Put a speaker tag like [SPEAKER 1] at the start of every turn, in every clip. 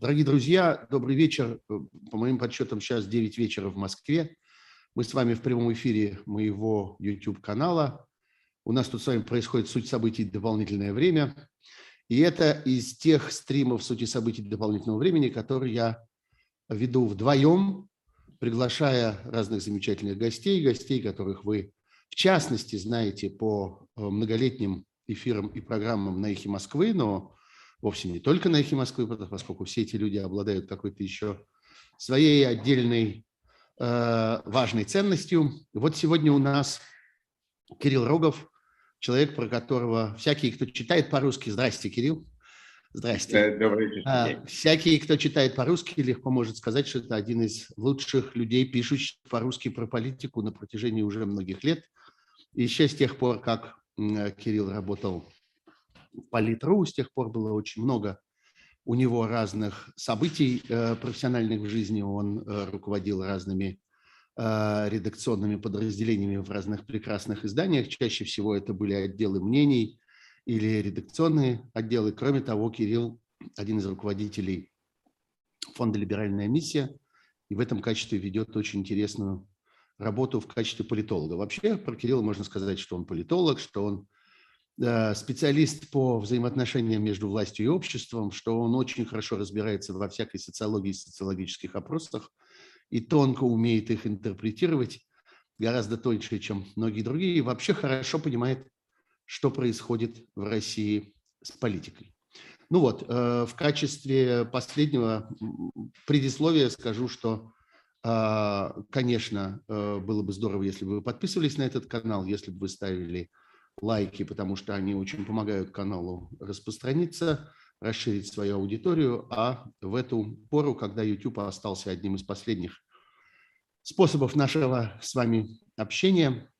[SPEAKER 1] Дорогие друзья, добрый вечер. По моим подсчетам, сейчас 9 вечера в Москве. Мы с вами в прямом эфире моего YouTube-канала. У нас тут с вами происходит суть событий дополнительное время. И это из тех стримов сути событий дополнительного времени, которые я веду вдвоем, приглашая разных замечательных гостей, гостей, которых вы в частности знаете по э, многолетним эфирам и программам на «Эхе Москвы», но вовсе не только на «Эхе Москвы», поскольку все эти люди обладают какой-то еще своей отдельной э, важной ценностью. Вот сегодня у нас Кирилл Рогов, человек, про которого всякие, кто читает по-русски, здрасте, Кирилл. Здрасте. Добрый вечер. А, всякие, кто читает по-русски, легко может сказать, что это один из лучших людей, пишущих по-русски про политику на протяжении уже многих лет. И еще с тех пор, как Кирилл работал Политру, с тех пор было очень много у него разных событий э, профессиональных в жизни. Он э, руководил разными э, редакционными подразделениями в разных прекрасных изданиях. Чаще всего это были отделы мнений или редакционные отделы. Кроме того, Кирилл один из руководителей фонда «Либеральная миссия» и в этом качестве ведет очень интересную работу в качестве политолога. Вообще про Кирилла можно сказать, что он политолог, что он специалист по взаимоотношениям между властью и обществом, что он очень хорошо разбирается во всякой социологии и социологических опросах и тонко умеет их интерпретировать, гораздо тоньше, чем многие другие, и вообще хорошо понимает, что происходит в России с политикой. Ну вот, э, в качестве последнего предисловия скажу, что а, конечно, э, было бы здорово, если бы вы подписывались на этот канал, если бы вы ставили лайки, потому что они очень помогают каналу распространиться, расширить свою аудиторию, а в эту пору, когда YouTube остался одним из последних способов нашего с вами общения,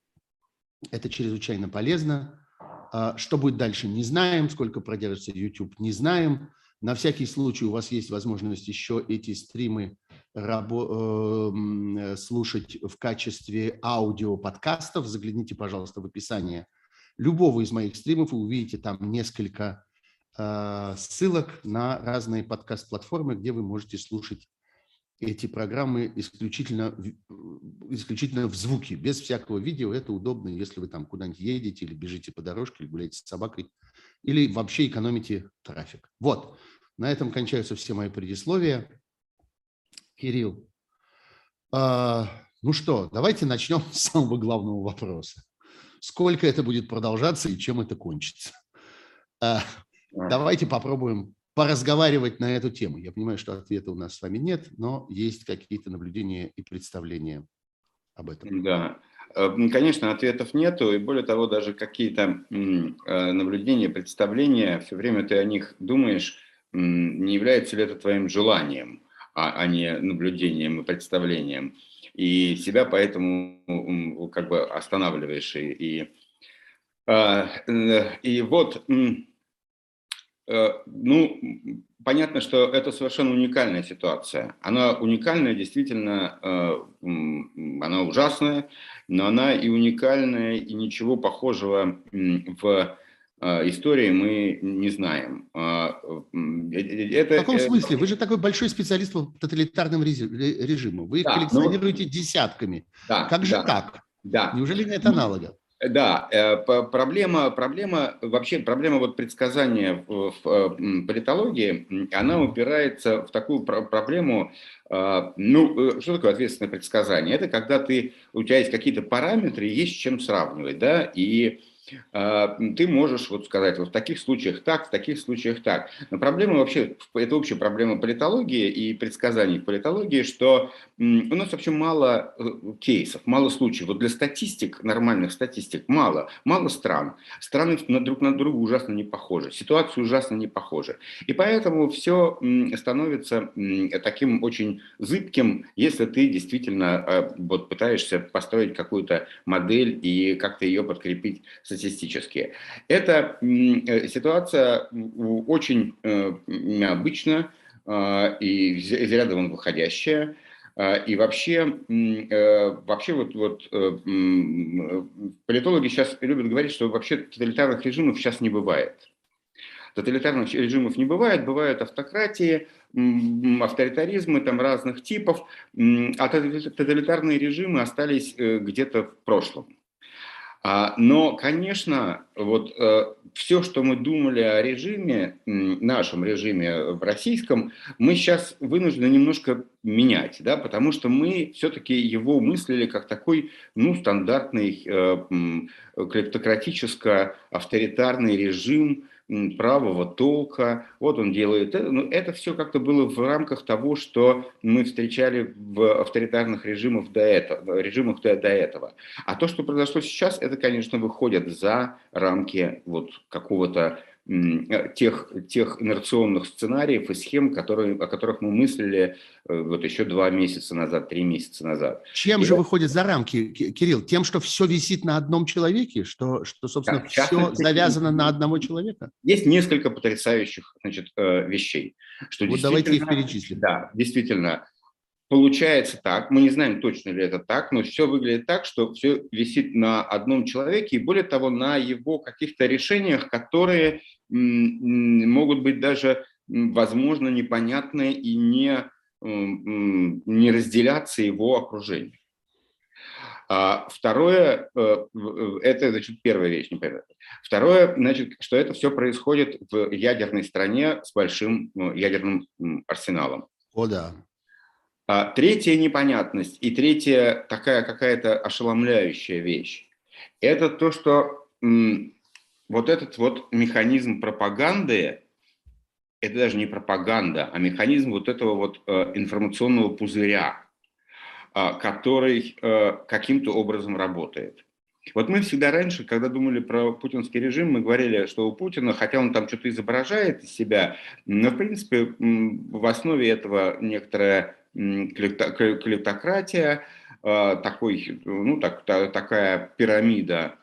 [SPEAKER 1] это чрезвычайно полезно. А, что будет дальше, не знаем. Сколько продержится YouTube, не знаем. На всякий случай у вас есть возможность еще эти стримы Эм, слушать в качестве аудиоподкастов, загляните, пожалуйста, в описание любого из моих стримов, вы увидите там несколько э, ссылок на разные подкаст-платформы, где вы можете слушать эти программы исключительно, исключительно в звуке, без всякого видео. Это удобно, если вы там куда-нибудь едете или бежите по дорожке, или гуляете с собакой, или вообще экономите трафик. Вот, на этом кончаются все мои предисловия. Кирилл, а, ну что, давайте начнем с самого главного вопроса. Сколько это будет продолжаться и чем это кончится? А, давайте попробуем поразговаривать на эту тему. Я понимаю, что ответа у нас с вами нет, но есть какие-то наблюдения и представления об этом.
[SPEAKER 2] Да, э, конечно, ответов нету, и более того, даже какие-то э, наблюдения, представления, все время ты о них думаешь, не является ли это твоим желанием а, а не наблюдением и представлением. И себя поэтому как бы останавливаешь. И, и, а, э, и вот, э, ну, понятно, что это совершенно уникальная ситуация. Она уникальная, действительно, э, она ужасная, но она и уникальная, и ничего похожего в истории мы не знаем. А,
[SPEAKER 1] э, это, в каком смысле? Вы же такой большой специалист в тоталитарном режиме. Вы их да, ну коллекционируете ну, десятками. Да, как же да, так? Да. Неужели нет аналогов?
[SPEAKER 2] Да, э, проблема, проблема, вообще проблема вот предсказания в, э, политологии, она упирается в такую проблему, ну, что такое ответственное предсказание? Это когда ты, у тебя есть какие-то параметры, есть с чем сравнивать, да, и ты можешь вот сказать, вот в таких случаях так, в таких случаях так. Но проблема вообще, это общая проблема политологии и предсказаний в политологии, что у нас вообще мало э, кейсов, мало случаев. Вот для статистик, нормальных статистик, мало. Мало стран. Страны друг на друга ужасно не похожи. Ситуации ужасно не похожи. И поэтому все становится таким очень зыбким, если ты действительно а, вот пытаешься построить какую-то модель и как-то ее подкрепить статистически. Эта э, ситуация очень э, необычна и из ряда вон выходящая. А, и вообще, э, вообще вот, вот политологи сейчас любят говорить, что вообще тоталитарных режимов сейчас не бывает. Тоталитарных режимов не бывает, бывают автократии, авторитаризмы там разных типов, а тоталитарные режимы остались э, где-то в прошлом. А, но, конечно, вот э, все, что мы думали о режиме, нашем режиме в российском, мы сейчас вынуждены немножко менять, да, потому что мы все-таки его мыслили как такой, ну, стандартный э, клептократическо-авторитарный режим, правого толка, вот он делает это. Но это все как-то было в рамках того, что мы встречали в авторитарных режимах до этого. Режимах до, до этого. А то, что произошло сейчас, это, конечно, выходит за рамки вот какого-то тех, тех инерционных сценариев и схем, которые, о которых мы мыслили э, вот еще два месяца назад, три месяца назад.
[SPEAKER 1] Чем и же это... выходит за рамки, Кирилл? Тем, что все висит на одном человеке? Что, что собственно, да, все завязано на одного человека?
[SPEAKER 2] Есть несколько потрясающих значит, э, вещей.
[SPEAKER 1] Что вот давайте их перечислим.
[SPEAKER 2] Да, действительно Получается так, мы не знаем точно ли это так, но все выглядит так, что все висит на одном человеке и более того на его каких-то решениях, которые могут быть даже, возможно, непонятны и не, не разделяться его окружением. А второе, э, это, значит, первая вещь, непонятно. Второе, значит, что это все происходит в ядерной стране с большим ну, ядерным арсеналом.
[SPEAKER 1] О, да.
[SPEAKER 2] А третья непонятность и третья такая какая-то ошеломляющая вещь – это то, что вот этот вот механизм пропаганды, это даже не пропаганда, а механизм вот этого вот э, информационного пузыря, э, который э, каким-то образом работает. Вот мы всегда раньше, когда думали про путинский режим, мы говорили, что у Путина, хотя он там что-то изображает из себя, но в принципе в основе этого некоторая клептократия, а, такой, ну, так, такая пирамида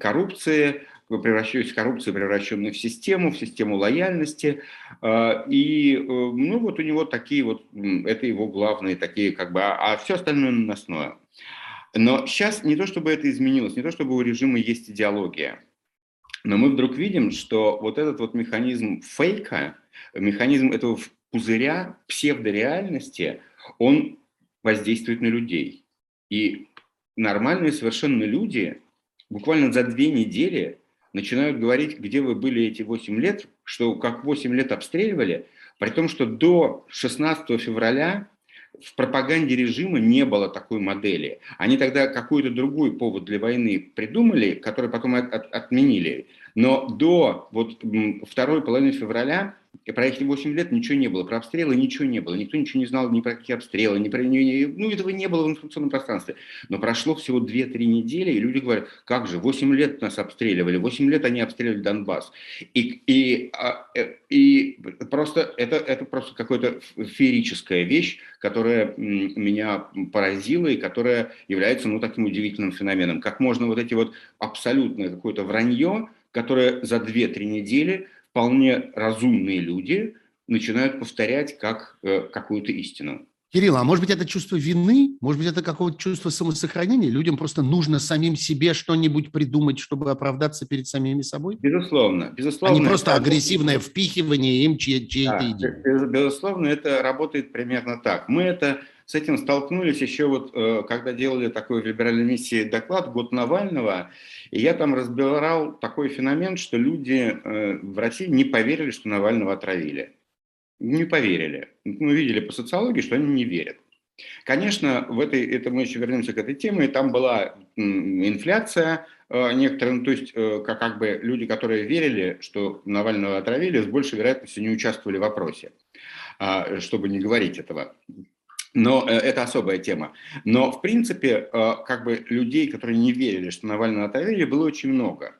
[SPEAKER 2] коррупции, превращаясь в коррупцию, превращенную в систему, в систему лояльности. А, и, э, ну, вот у него такие вот, это его главные такие, как бы, а, а все остальное наносное. Но сейчас не то, чтобы это изменилось, не то, чтобы у режима есть идеология, но мы вдруг видим, что вот этот вот механизм фейка, механизм этого пузыря псевдореальности, он воздействует на людей. И нормальные совершенно люди буквально за две недели начинают говорить, где вы были эти 8 лет, что как 8 лет обстреливали, при том, что до 16 февраля в пропаганде режима не было такой модели. Они тогда какой-то другой повод для войны придумали, который потом от, от, отменили. Но до вот, второй половины февраля и про эти 8 лет ничего не было, про обстрелы ничего не было, никто ничего не знал ни про какие обстрелы, ни про... Ну, этого не было в информационном пространстве. Но прошло всего 2-3 недели, и люди говорят, как же, 8 лет нас обстреливали, 8 лет они обстреливали Донбасс. И, и, а, э, и просто это, это просто какая-то феерическая вещь, которая меня поразила и которая является, ну, таким удивительным феноменом. Как можно вот эти вот абсолютное какое-то вранье, которое за 2-3 недели вполне разумные люди начинают повторять как э, какую-то истину.
[SPEAKER 1] Кирилл, а может быть это чувство вины? Может быть это какое-то чувство самосохранения? Людям просто нужно самим себе что-нибудь придумать, чтобы оправдаться перед самими собой?
[SPEAKER 2] Безусловно. безусловно
[SPEAKER 1] а не просто агрессивное впихивание им чьей-то
[SPEAKER 2] да, идеи. Безусловно, это работает примерно так. Мы это с этим столкнулись еще вот, э, когда делали такой в либеральной миссии доклад «Год Навального», и я там разбирал такой феномен, что люди э, в России не поверили, что Навального отравили. Не поверили. Мы видели по социологии, что они не верят. Конечно, в этой, это мы еще вернемся к этой теме, там была инфляция э, некоторая, ну, то есть как, как бы люди, которые верили, что Навального отравили, с большей вероятностью не участвовали в опросе, а, чтобы не говорить этого. Но э, это особая тема. Но, в принципе, э, как бы людей, которые не верили, что Навального отравили, было очень много.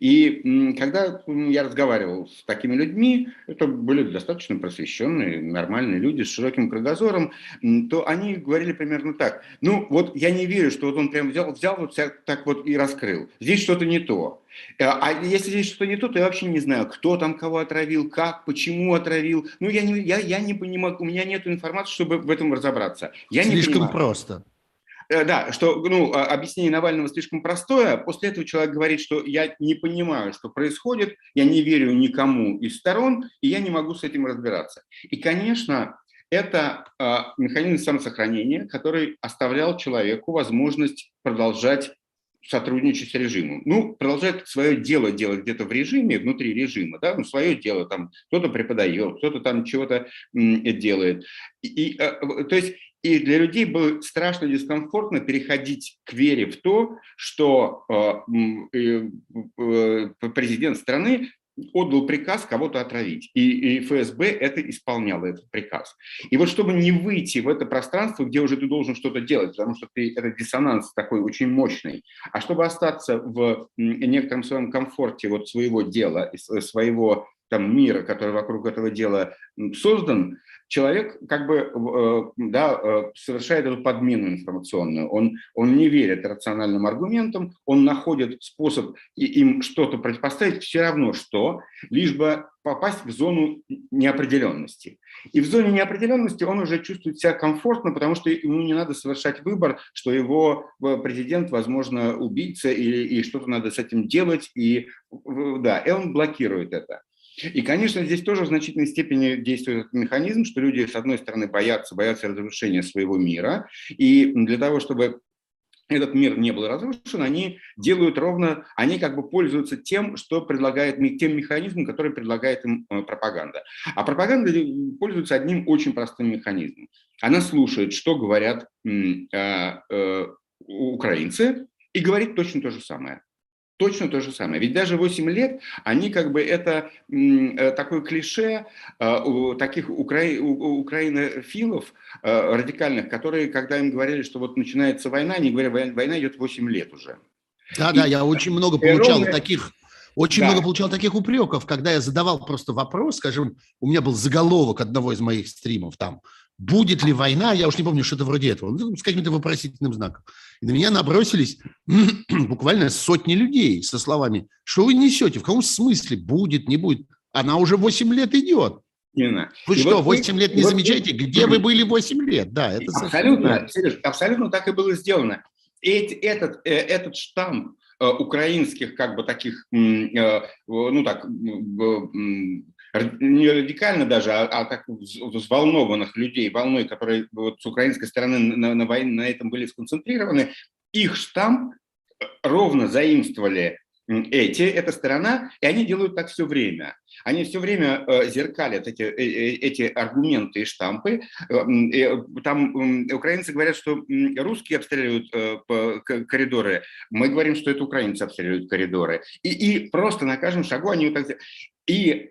[SPEAKER 2] И когда я разговаривал с такими людьми, это были достаточно просвещенные, нормальные люди с широким кругозором, то они говорили примерно так. Ну, вот я не верю, что вот он прям взял, взял вот так вот и раскрыл. Здесь что-то не то. Э, а если здесь что-то не то, то я вообще не знаю, кто там кого отравил, как, почему отравил. Ну, я не, я, я не понимаю, у меня нет информации, чтобы в этом разобраться. Я
[SPEAKER 1] Слишком
[SPEAKER 2] не понимаю.
[SPEAKER 1] просто.
[SPEAKER 2] Э, да, что ну, а, объяснение Навального слишком простое. После этого человек говорит, что я не понимаю, что происходит, я не верю никому из сторон, и я не могу с этим разбираться. И, конечно, это э, механизм самосохранения, который оставлял человеку возможность продолжать сотрудничать с режимом. Ну, продолжать свое дело делать где-то в режиме, внутри режима, да, ну, свое дело, там, кто-то преподает, кто-то там чего-то делает. И, и, э, то есть и для людей было страшно дискомфортно переходить к вере в то, что э, э, президент страны отдал приказ кого-то отравить. И ФСБ это исполняло, этот приказ. И вот чтобы не выйти в это пространство, где уже ты должен что-то делать, потому что ты, это диссонанс такой очень мощный, а чтобы остаться в некотором своем комфорте вот своего дела, своего там, мира, который вокруг этого дела создан, человек как бы э, да, э, совершает эту подмену информационную. Он, он не верит рациональным аргументам, он находит способ им что-то противопоставить все равно что, лишь бы попасть в зону неопределенности. И в зоне неопределенности он уже чувствует себя комфортно, потому что ему не надо совершать выбор, что его э, президент, возможно, убийца, или и что-то надо с этим делать, и, да, и он блокирует это. И, конечно, здесь тоже в значительной степени действует этот механизм, что люди, с одной стороны, боятся, боятся разрушения своего мира, и для того, чтобы этот мир не был разрушен, они делают ровно, они как бы пользуются тем, что предлагает, тем механизмом, который предлагает им э, пропаганда. А пропаганда пользуется одним очень простым механизмом. Она слушает, что говорят э, э, украинцы, и говорит точно то же самое точно то же самое. Ведь даже 8 лет, они как бы это э, такое клише э, у таких укра... у украинофилов э, радикальных, которые, когда им говорили, что вот начинается война, они говорят, война идет 8 лет уже.
[SPEAKER 1] Да, да, я очень много получал ровно... таких очень да. много получал таких упреков, когда я задавал просто вопрос, скажем, у меня был заголовок одного из моих стримов там, будет ли война, я уж не помню, что-то вроде этого, ну, с каким-то вопросительным знаком. И на меня набросились буквально сотни людей со словами, что вы несете, в каком смысле, будет, не будет. Она уже 8 лет идет. Именно. Вы и что, вот 8 вы, лет не вот замечаете? Вы... Где вы были 8 лет? Да,
[SPEAKER 2] это абсолютно, Сереж, абсолютно так и было сделано. Эти, этот, э, этот штамп э, украинских как бы таких, э, ну так, не радикально даже, а, а так взволнованных людей, волной, которые вот с украинской стороны на, на, войне, на этом были сконцентрированы, их штамп э, ровно заимствовали эти, эта сторона, и они делают так все время. Они все время э, зеркалят эти, э, эти аргументы и штампы. Там украинцы говорят, что русские обстреливают коридоры, мы говорим, что это украинцы обстреливают коридоры. И, и просто на каждом шагу они вот так... И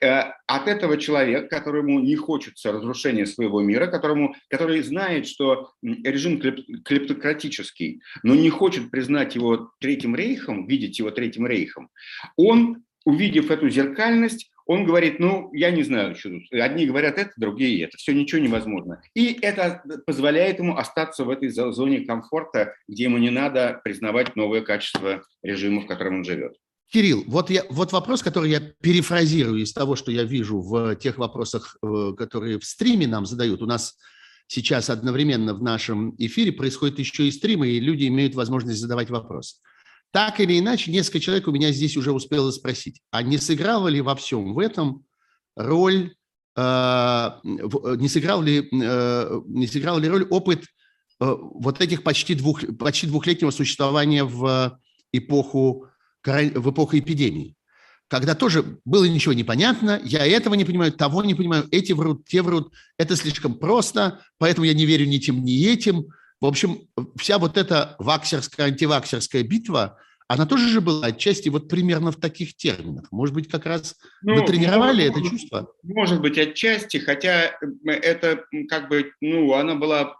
[SPEAKER 2] э, от этого человек, которому не хочется разрушения своего мира, которому, который знает, что режим клеп, клептократический, но не хочет признать его Третьим Рейхом, видеть его Третьим Рейхом, он, увидев эту зеркальность, он говорит, ну, я не знаю, что тут. Одни говорят это, другие это. Все, ничего невозможно. И это позволяет ему остаться в этой зоне комфорта, где ему не надо признавать новое качество режима, в котором он живет.
[SPEAKER 1] Кирилл, вот, я, вот вопрос, который я перефразирую из того, что я вижу в тех вопросах, э, которые в стриме нам задают. У нас сейчас одновременно в нашем эфире происходит еще и стримы, и люди имеют возможность задавать вопросы. Так или иначе, несколько человек у меня здесь уже успело спросить, а не сыграла ли во всем в этом роль, э, не, сыграл ли, э, не сыграл ли роль опыт вот этих почти, двух, почти двухлетнего существования в эпоху в эпоху эпидемии, когда тоже было ничего непонятно, я этого не понимаю, того не понимаю, эти врут, те врут, это слишком просто, поэтому я не верю ни тем, ни этим. В общем, вся вот эта ваксерская, антиваксерская битва, она тоже же была отчасти вот примерно в таких терминах. Может быть, как раз ну, вы тренировали может, это чувство?
[SPEAKER 2] Может быть, отчасти, хотя это как бы, ну, она была,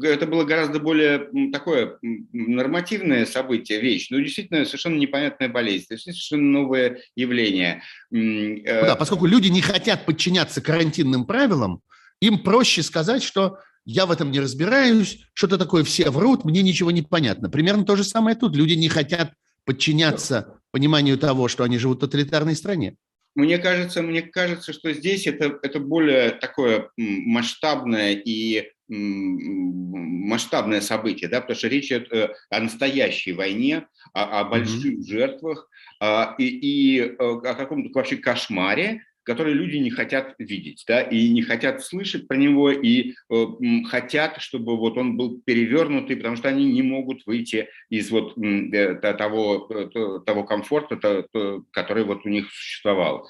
[SPEAKER 2] это было гораздо более такое нормативное событие, вещь, ну, действительно, совершенно непонятная болезнь, совершенно новое явление.
[SPEAKER 1] Э, ну, да, поскольку люди не хотят подчиняться карантинным правилам, им проще сказать, что я в этом не разбираюсь, что-то такое, все врут, мне ничего не понятно. Примерно то же самое тут. Люди не хотят подчиняться пониманию того, что они живут в тоталитарной стране.
[SPEAKER 2] Мне кажется, мне кажется, что здесь это, это более такое масштабное и масштабное событие, да, потому что речь идет э, о настоящей войне, о, о больших mm-hmm. жертвах а, и, и э, о каком-то вообще кошмаре, который люди не хотят видеть, да, и не хотят слышать про него, и э, хотят, чтобы вот он был перевернутый, потому что они не могут выйти из вот э, того, э, того комфорта, то, то, который вот у них существовал.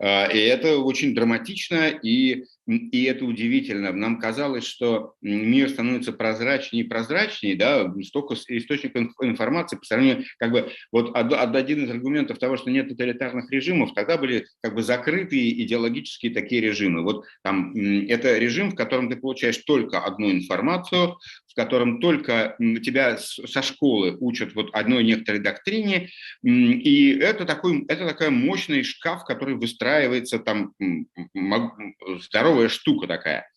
[SPEAKER 2] Э, и это очень драматично, и и это удивительно. Нам казалось, что мир становится прозрачнее и прозрачнее, да, столько источников информации по сравнению, как бы, вот один из аргументов того, что нет тоталитарных режимов, тогда были как бы закрытые идеологические такие режимы. Вот там это режим, в котором ты получаешь только одну информацию, в котором только тебя со школы учат вот одной некоторой доктрине, и это такой, это такая мощный шкаф, который выстраивается там здоровый здоровая штука такая.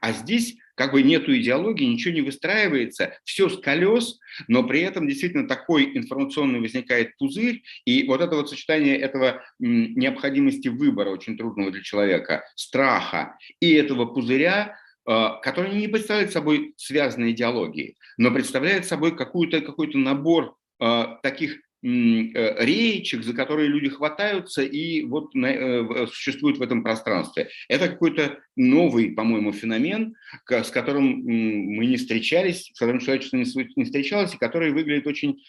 [SPEAKER 2] А здесь как бы нету идеологии, ничего не выстраивается, все с колес, но при этом действительно такой информационный возникает пузырь, и вот это вот сочетание этого необходимости выбора очень трудного для человека, страха и этого пузыря, а, который не представляет собой связанные идеологии, но представляет собой какой-то какой набор а, таких Э, речек, за которые люди хватаются и вот э, существуют в этом пространстве. Это какой-то новый, по-моему, феномен, с которым мы не встречались, с которым человечество не встречалось, и который выглядит очень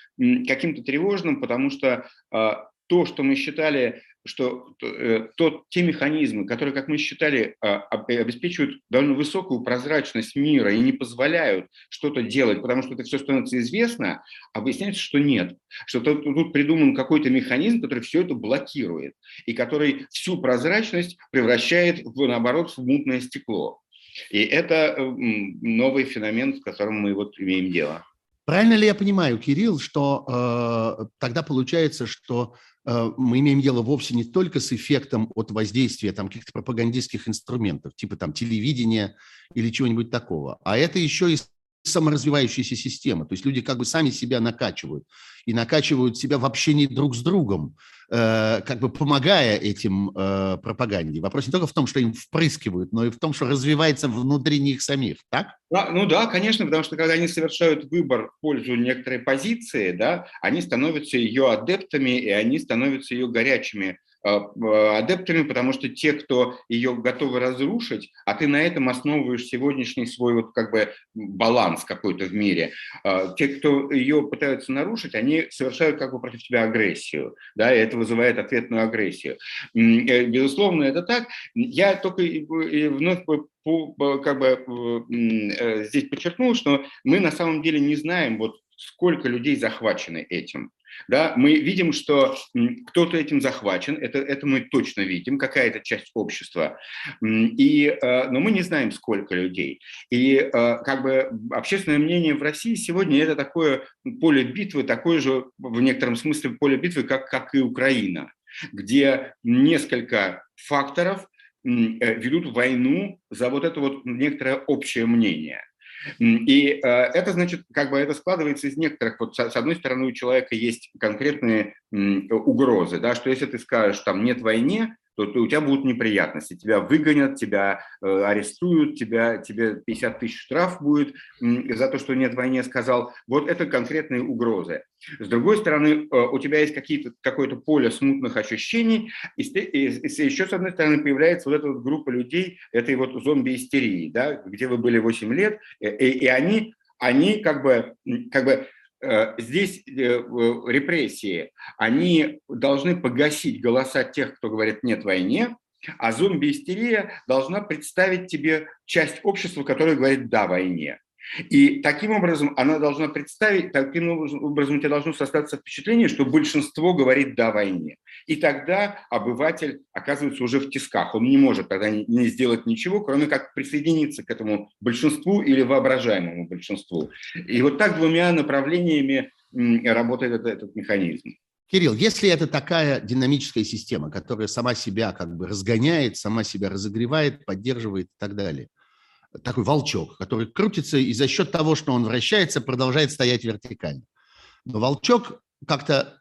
[SPEAKER 2] каким-то тревожным, потому что а, то, что мы считали что э, то, те механизмы, которые, как мы считали, а, обеспечивают довольно высокую прозрачность мира и не позволяют что-то делать, потому что это все становится известно, а выясняется, что нет. Что тут, придуман какой-то механизм, который все это блокирует и который всю прозрачность превращает, в, наоборот, в мутное стекло. И это новый феномен, с которым мы вот имеем дело.
[SPEAKER 1] Правильно ли я понимаю, Кирилл, что э, тогда получается, что э, мы имеем дело вовсе не только с эффектом от воздействия там каких-то пропагандистских инструментов, типа там телевидения или чего-нибудь такого, а это еще и саморазвивающаяся система. То есть люди как бы сами себя накачивают и накачивают себя в общении друг с другом, э, как бы помогая этим э, пропаганде. Вопрос не только в том, что им впрыскивают, но и в том, что развивается внутри них самих, так?
[SPEAKER 2] Да, ну да, конечно, потому что когда они совершают выбор в пользу некоторой позиции, да, они становятся ее адептами, и они становятся ее горячими Э, э, адептами, потому что те, кто ее готовы разрушить, а ты на этом основываешь сегодняшний свой вот как бы баланс какой-то в мире, э, те, кто ее пытаются нарушить, они совершают как бы против тебя агрессию, да, и это вызывает ответную агрессию. Безусловно, это так. Я только вновь как бы здесь подчеркнул, что мы на самом деле не знаем, вот сколько людей захвачены этим. Да, мы видим, что кто-то этим захвачен, это, это мы точно видим, какая-то часть общества, и, э, но мы не знаем, сколько людей. И э, как бы общественное мнение в России сегодня это такое поле битвы, такое же в некотором смысле поле битвы, как, как и Украина, где несколько факторов э, ведут войну за вот это вот некоторое общее мнение – и э, это значит, как бы это складывается из некоторых, вот с одной стороны у человека есть конкретные угрозы, да, что если ты скажешь, там нет войне, то, то у тебя будут неприятности. Тебя выгонят, тебя э, арестуют, тебя, тебе 50 тысяч штраф будет э, за то, что нет войне сказал. Вот это конкретные угрозы. С другой стороны, э, у тебя есть какие-то, какое-то поле смутных ощущений, и, и, и еще с одной стороны появляется вот эта вот группа людей, этой вот зомби-истерии, да, где вы были 8 лет, и, и они, они как бы, как бы Э, здесь э, репрессии, они должны погасить голоса тех, кто говорит «нет войне», а зомби-истерия должна представить тебе часть общества, которая говорит «да войне». И таким образом она должна представить, таким образом у тебя должно создаться впечатление, что большинство говорит «да» войне. И тогда обыватель оказывается уже в тисках. Он не может тогда не сделать ничего, кроме как присоединиться к этому большинству или воображаемому большинству. И вот так двумя направлениями работает этот, этот механизм.
[SPEAKER 1] Кирилл, если это такая динамическая система, которая сама себя как бы разгоняет, сама себя разогревает, поддерживает и так далее – такой волчок, который крутится и за счет того, что он вращается, продолжает стоять вертикально. Но волчок как-то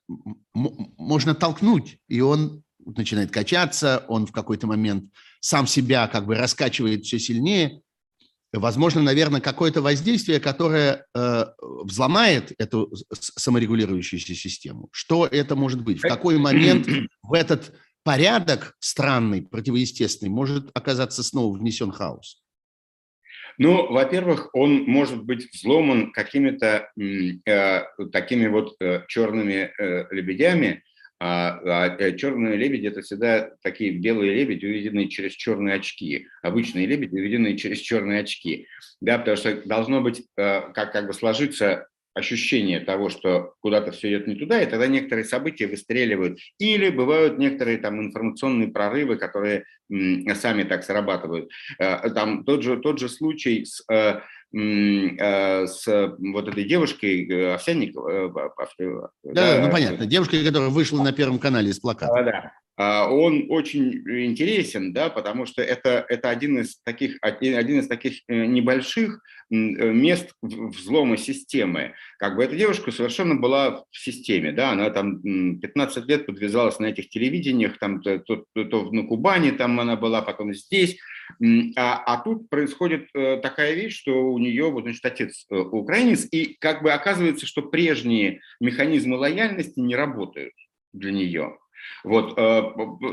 [SPEAKER 1] можно толкнуть, и он начинает качаться, он в какой-то момент сам себя как бы раскачивает все сильнее, возможно, наверное, какое-то воздействие, которое э, взломает эту саморегулирующуюся систему. Что это может быть? В какой момент в этот порядок странный, противоестественный, может оказаться снова внесен хаос?
[SPEAKER 2] Ну, во-первых, он может быть взломан какими-то э, такими вот э, черными э, лебедями, а, а э, черные лебеди – это всегда такие белые лебеди, увиденные через черные очки. Обычные лебеди, увиденные через черные очки. Да, потому что должно быть, э, как, как бы сложиться ощущение того, что куда-то все идет не туда, и тогда некоторые события выстреливают. Или бывают некоторые там информационные прорывы, которые сами так срабатывают. Э, там тот же, тот же случай с Э, с вот этой девушкой э, Овсянниковой.
[SPEAKER 1] Э, да, да, ну понятно, девушка, которая вышла на Первом канале с плакатом.
[SPEAKER 2] Да, а, он очень интересен, да, потому что это, это один, из таких, один из таких небольших мест взлома системы. Как бы эта девушка совершенно была в системе, да, она там 15 лет подвязалась на этих телевидениях, там то, то, то на Кубани там она была, потом здесь, а, а тут происходит э, такая вещь, что у нее вот, значит, отец э, украинец, и как бы оказывается, что прежние механизмы лояльности не работают для нее. Вот, э,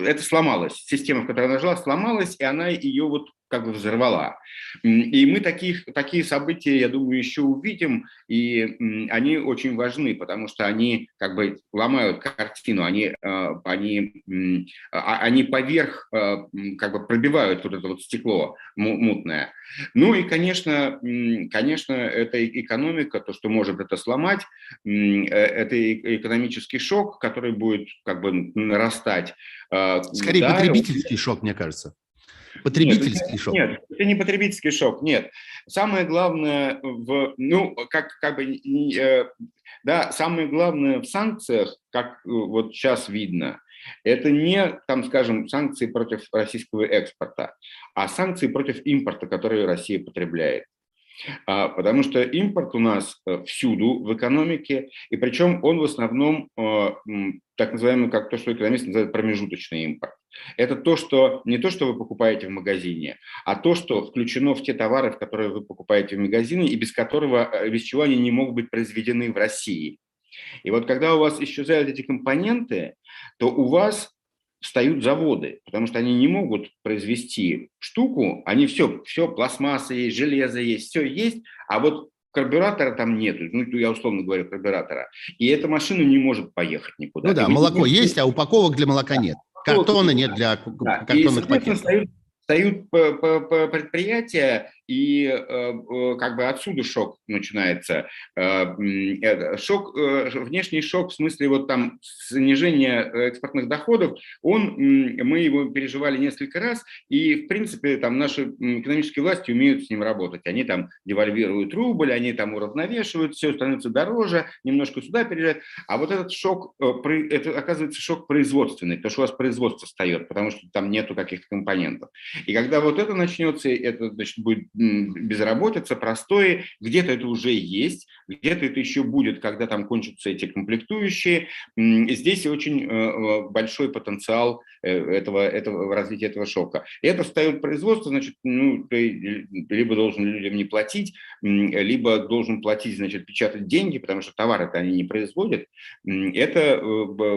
[SPEAKER 2] это сломалось. Система, в которой она жила, сломалась, и она ее вот как бы взорвала. И мы таких, такие события, я думаю, еще увидим, и они очень важны, потому что они как бы ломают картину, они, э, они, а, они поверх э, как бы пробивают вот это вот стекло мутное. Ну и, конечно, конечно, это экономика, то, что может это сломать, э, это экономический шок, который будет как бы нарастать.
[SPEAKER 1] Скорее да, потребительский шок, мне кажется.
[SPEAKER 2] Потребительский нет, шок. Нет, это не потребительский шок, нет. Самое главное в, ну, как, как бы, э, да, самое главное в санкциях, как э, вот сейчас видно, это не, там, скажем, санкции против российского экспорта, а санкции против импорта, которые Россия потребляет. А, потому что импорт у нас э, всюду в экономике, и причем он в основном э, так называемый, как то, что экономисты называют промежуточный импорт. Это то, что не то, что вы покупаете в магазине, а то, что включено в те товары, в которые вы покупаете в магазине, и без которого, э, без чего они не могут быть произведены в России. И вот когда у вас исчезают эти компоненты, то у вас встают заводы, потому что они не могут произвести штуку, они все, все, пластмасса есть, железо есть, все есть, а вот карбюратора там нету, ну, я условно говорю, карбюратора, и эта машина не может поехать никуда.
[SPEAKER 1] Ну да, молоко есть, а упаковок для молока нет. Картона нет для да. картонных и, пакетов.
[SPEAKER 2] Встают, встают предприятия, и э, э, как бы отсюда шок начинается. Э, шок, внешний шок в смысле вот там снижения экспортных доходов, он, мы его переживали несколько раз, и в принципе там наши экономические власти умеют с ним работать. Они там девальвируют рубль, они там уравновешивают, все становится дороже, немножко сюда переезжают. А вот этот шок, это оказывается шок производственный, то что у вас производство встает, потому что там нету каких-то компонентов. И когда вот это начнется, это значит, будет безработица, простое, где-то это уже есть, где-то это еще будет, когда там кончатся эти комплектующие. Здесь очень э, э, большой потенциал э, этого, этого развития этого шока. И это встает производство, значит, ну, ты либо должен людям не платить, либо должен платить, значит, печатать деньги, потому что товары-то они не производят. Это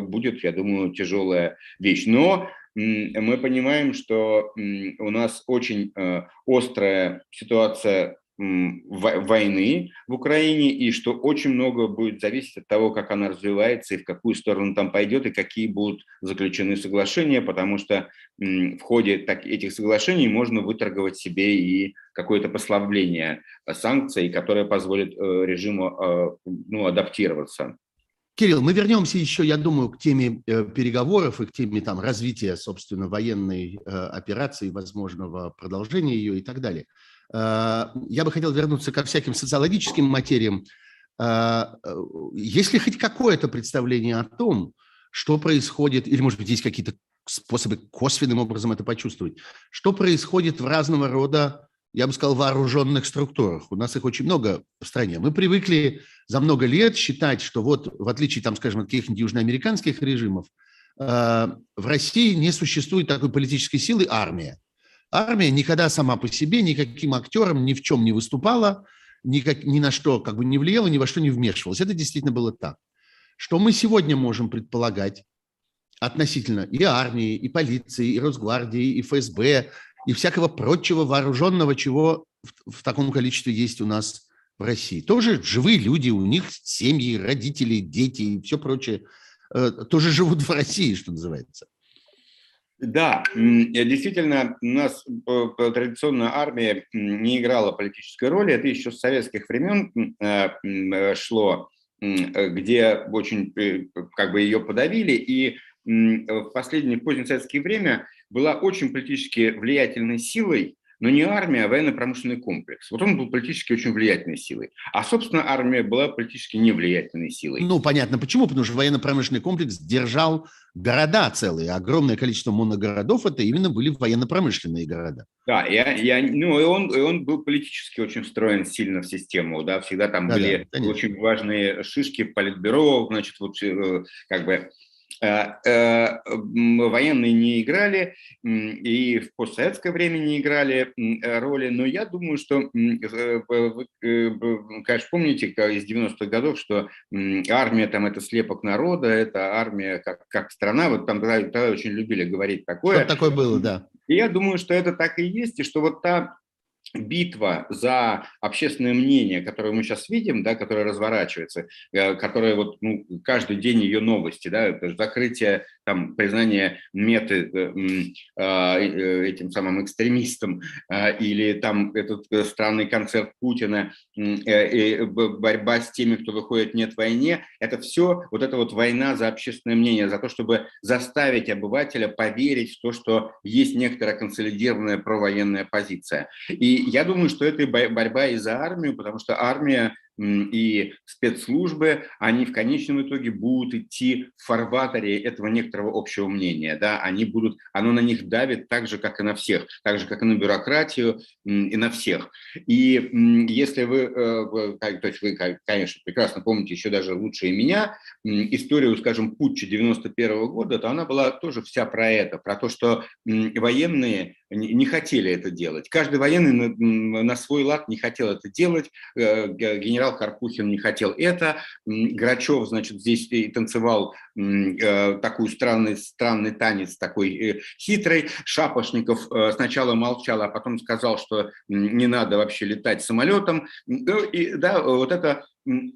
[SPEAKER 2] будет, я думаю, тяжелая вещь. Но мы понимаем, что у нас очень э, острая ситуация войны в Украине, и что очень много будет зависеть от того, как она развивается и в какую сторону там пойдет, и какие будут заключены соглашения, потому что в ходе этих соглашений можно выторговать себе и какое-то послабление санкций, которое позволит э, режиму э, ну, адаптироваться.
[SPEAKER 1] Кирилл, мы вернемся еще, я думаю, к теме э, переговоров и к теме там, развития, собственно, военной э, операции, возможного продолжения ее и так далее. Э, я бы хотел вернуться ко всяким социологическим материям. Есть ли хоть какое-то представление о том, что происходит, или, может быть, есть какие-то способы косвенным образом это почувствовать, что происходит в разного рода я бы сказал, вооруженных структурах. У нас их очень много в стране. Мы привыкли за много лет считать, что вот в отличие, там, скажем, от каких-нибудь южноамериканских режимов, э, в России не существует такой политической силы армия. армия никогда сама по себе никаким актером ни в чем не выступала, никак, ни на что как бы не влияла, ни во что не вмешивалась. Это действительно было так. Что мы сегодня можем предполагать относительно и армии, и полиции, и Росгвардии, и ФСБ, и всякого прочего вооруженного, чего в, в таком количестве есть у нас в России. Тоже живые люди, у них семьи, родители, дети и все прочее э, тоже живут в России, что называется.
[SPEAKER 2] Да, действительно, у нас традиционная армия не играла политической роли. Это еще с советских времен э, э, шло, где очень как бы ее подавили. И в последнее, в позднесоветское время была очень политически влиятельной силой, но не армия, а военно-промышленный комплекс. Вот он был политически очень влиятельной силой. А, собственно, армия была политически невлиятельной силой.
[SPEAKER 1] Ну, понятно почему. Потому что военно-промышленный комплекс держал города целые. Огромное количество моногородов – это именно были военно-промышленные города.
[SPEAKER 2] Да, я, я, ну, и он, и он был политически очень встроен сильно в систему. Да, всегда там да, были да, очень важные шишки политбюро, значит, вот э, как бы военные не играли и в постсоветское время не играли э, роли, но я думаю, что вы, конечно, помните из 90-х годов, что армия там это слепок народа, это армия как, как страна, вот там тогда, тогда очень любили говорить такое.
[SPEAKER 1] Что такое было, да.
[SPEAKER 2] И я думаю, что это так и есть, и что вот та битва за общественное мнение, которое мы сейчас видим, да, которое разворачивается, э, которое вот ну, каждый день ее новости, да, закрытие, там, признание меты э, а, э, этим самым экстремистам, э, или там этот э, странный концерт Путина, э, борьба с теми, кто выходит «нет войне», это все вот эта вот война за общественное мнение, за то, чтобы заставить обывателя поверить в то, что есть некоторая консолидированная провоенная позиция. И я думаю, что это борьба и за армию, потому что армия и спецслужбы, они в конечном итоге будут идти в фарватере этого некоторого общего мнения. Да? Они будут, оно на них давит так же, как и на всех, так же, как и на бюрократию и на всех. И если вы, э, то есть вы, конечно, прекрасно помните еще даже лучше и меня, историю, скажем, путча 91 года, то она была тоже вся про это, про то, что военные не хотели это делать. Каждый военный на, на свой лад не хотел это делать. Э, генерал Карпухин не хотел это. Грачев, значит, здесь и танцевал э, такой странный, странный танец, такой э, хитрый. Шапошников сначала молчал, а потом сказал, что не надо вообще летать самолетом. Ну, и, да, вот это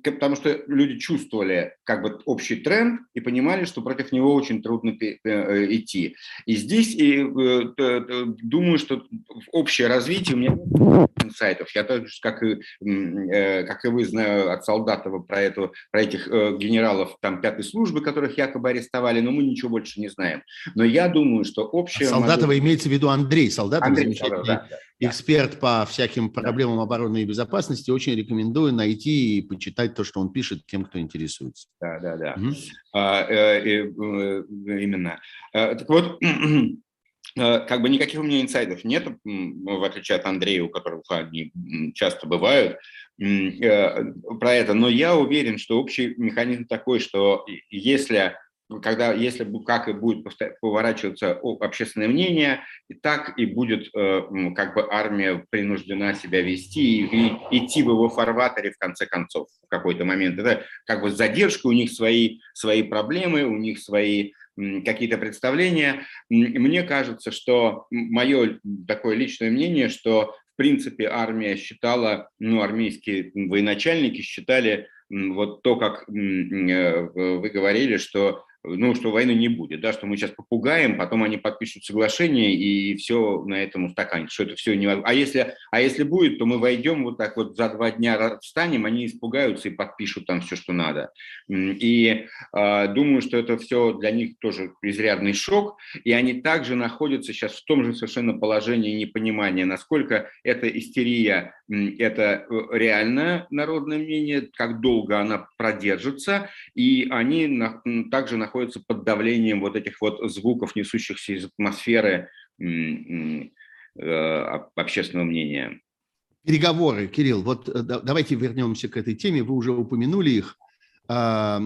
[SPEAKER 2] потому что люди чувствовали как бы общий тренд и понимали, что против него очень трудно э, идти. И здесь и, э, думаю, что общее развитие у меня нет инсайтов. Я так же, как и, э, как и вы, знаю от Солдатова про, эту, про этих генералов там, пятой службы, которых якобы арестовали, но мы ничего больше не знаем. Но я думаю, что общее...
[SPEAKER 1] А Солдатова могу... имеется в виду Андрей Солдатов, Андрей Солдатов да, да эксперт по всяким проблемам обороны и безопасности. Очень рекомендую найти и почитать то, что он пишет тем, кто интересуется.
[SPEAKER 2] Да, да, да. Угу. А, э, э, э, именно. А, так вот, как бы никаких у меня инсайдов нет, в отличие от Андрея, у которого они часто бывают, про это. Но я уверен, что общий механизм такой, что если когда, если как и будет поворачиваться общественное мнение, и так и будет э, как бы армия принуждена себя вести и, и идти в его фарватере в конце концов в какой-то момент. Это как бы задержка, у них свои, свои проблемы, у них свои какие-то представления. Мне кажется, что мое такое личное мнение, что в принципе армия считала, ну армейские военачальники считали вот то, как э, вы говорили, что ну, что войны не будет, да, что мы сейчас попугаем, потом они подпишут соглашение и все на этом устаканится, что это все не А если, а если будет, то мы войдем вот так вот за два дня встанем, они испугаются и подпишут там все, что надо. И э, думаю, что это все для них тоже изрядный шок, и они также находятся сейчас в том же совершенно положении непонимания, насколько эта истерия это э, реальное народное мнение, как долго она продержится, и они на, также находятся под давлением вот этих вот звуков, несущихся из атмосферы э, общественного мнения.
[SPEAKER 1] Переговоры, Кирилл, вот э, давайте вернемся к этой теме, вы уже упомянули их. А,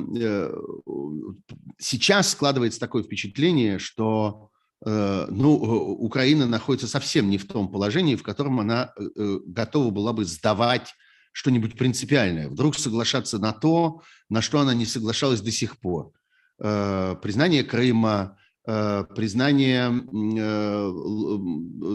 [SPEAKER 1] сейчас складывается такое впечатление, что ну, Украина находится совсем не в том положении, в котором она готова была бы сдавать что-нибудь принципиальное, вдруг соглашаться на то, на что она не соглашалась до сих пор. Признание Крыма, признание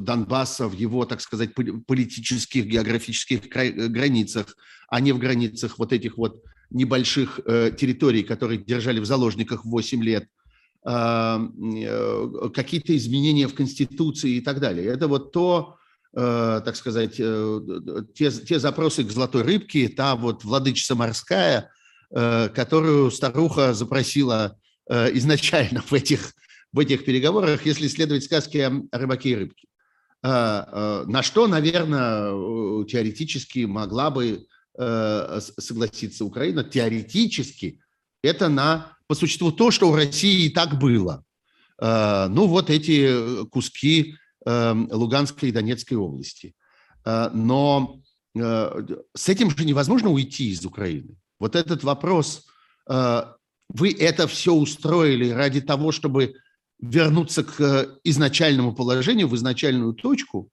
[SPEAKER 1] Донбасса в его, так сказать, политических, географических границах, а не в границах вот этих вот небольших территорий, которые держали в заложниках 8 лет – Э, какие-то изменения в Конституции и так далее. Это вот то, э, так сказать, э, те, те запросы к золотой рыбке, та вот владычица морская, которую старуха запросила изначально в этих, в этих переговорах, если следовать сказке о рыбаке и рыбке. На что, наверное, теоретически могла бы согласиться Украина, теоретически это на по существу то, что в России и так было. Э, ну, вот эти куски эм, Луганской и Донецкой области. Э, но э, с этим же невозможно уйти из Украины. Вот этот вопрос, вы это все устроили ради того, чтобы вернуться к изначальному положению, в изначальную точку,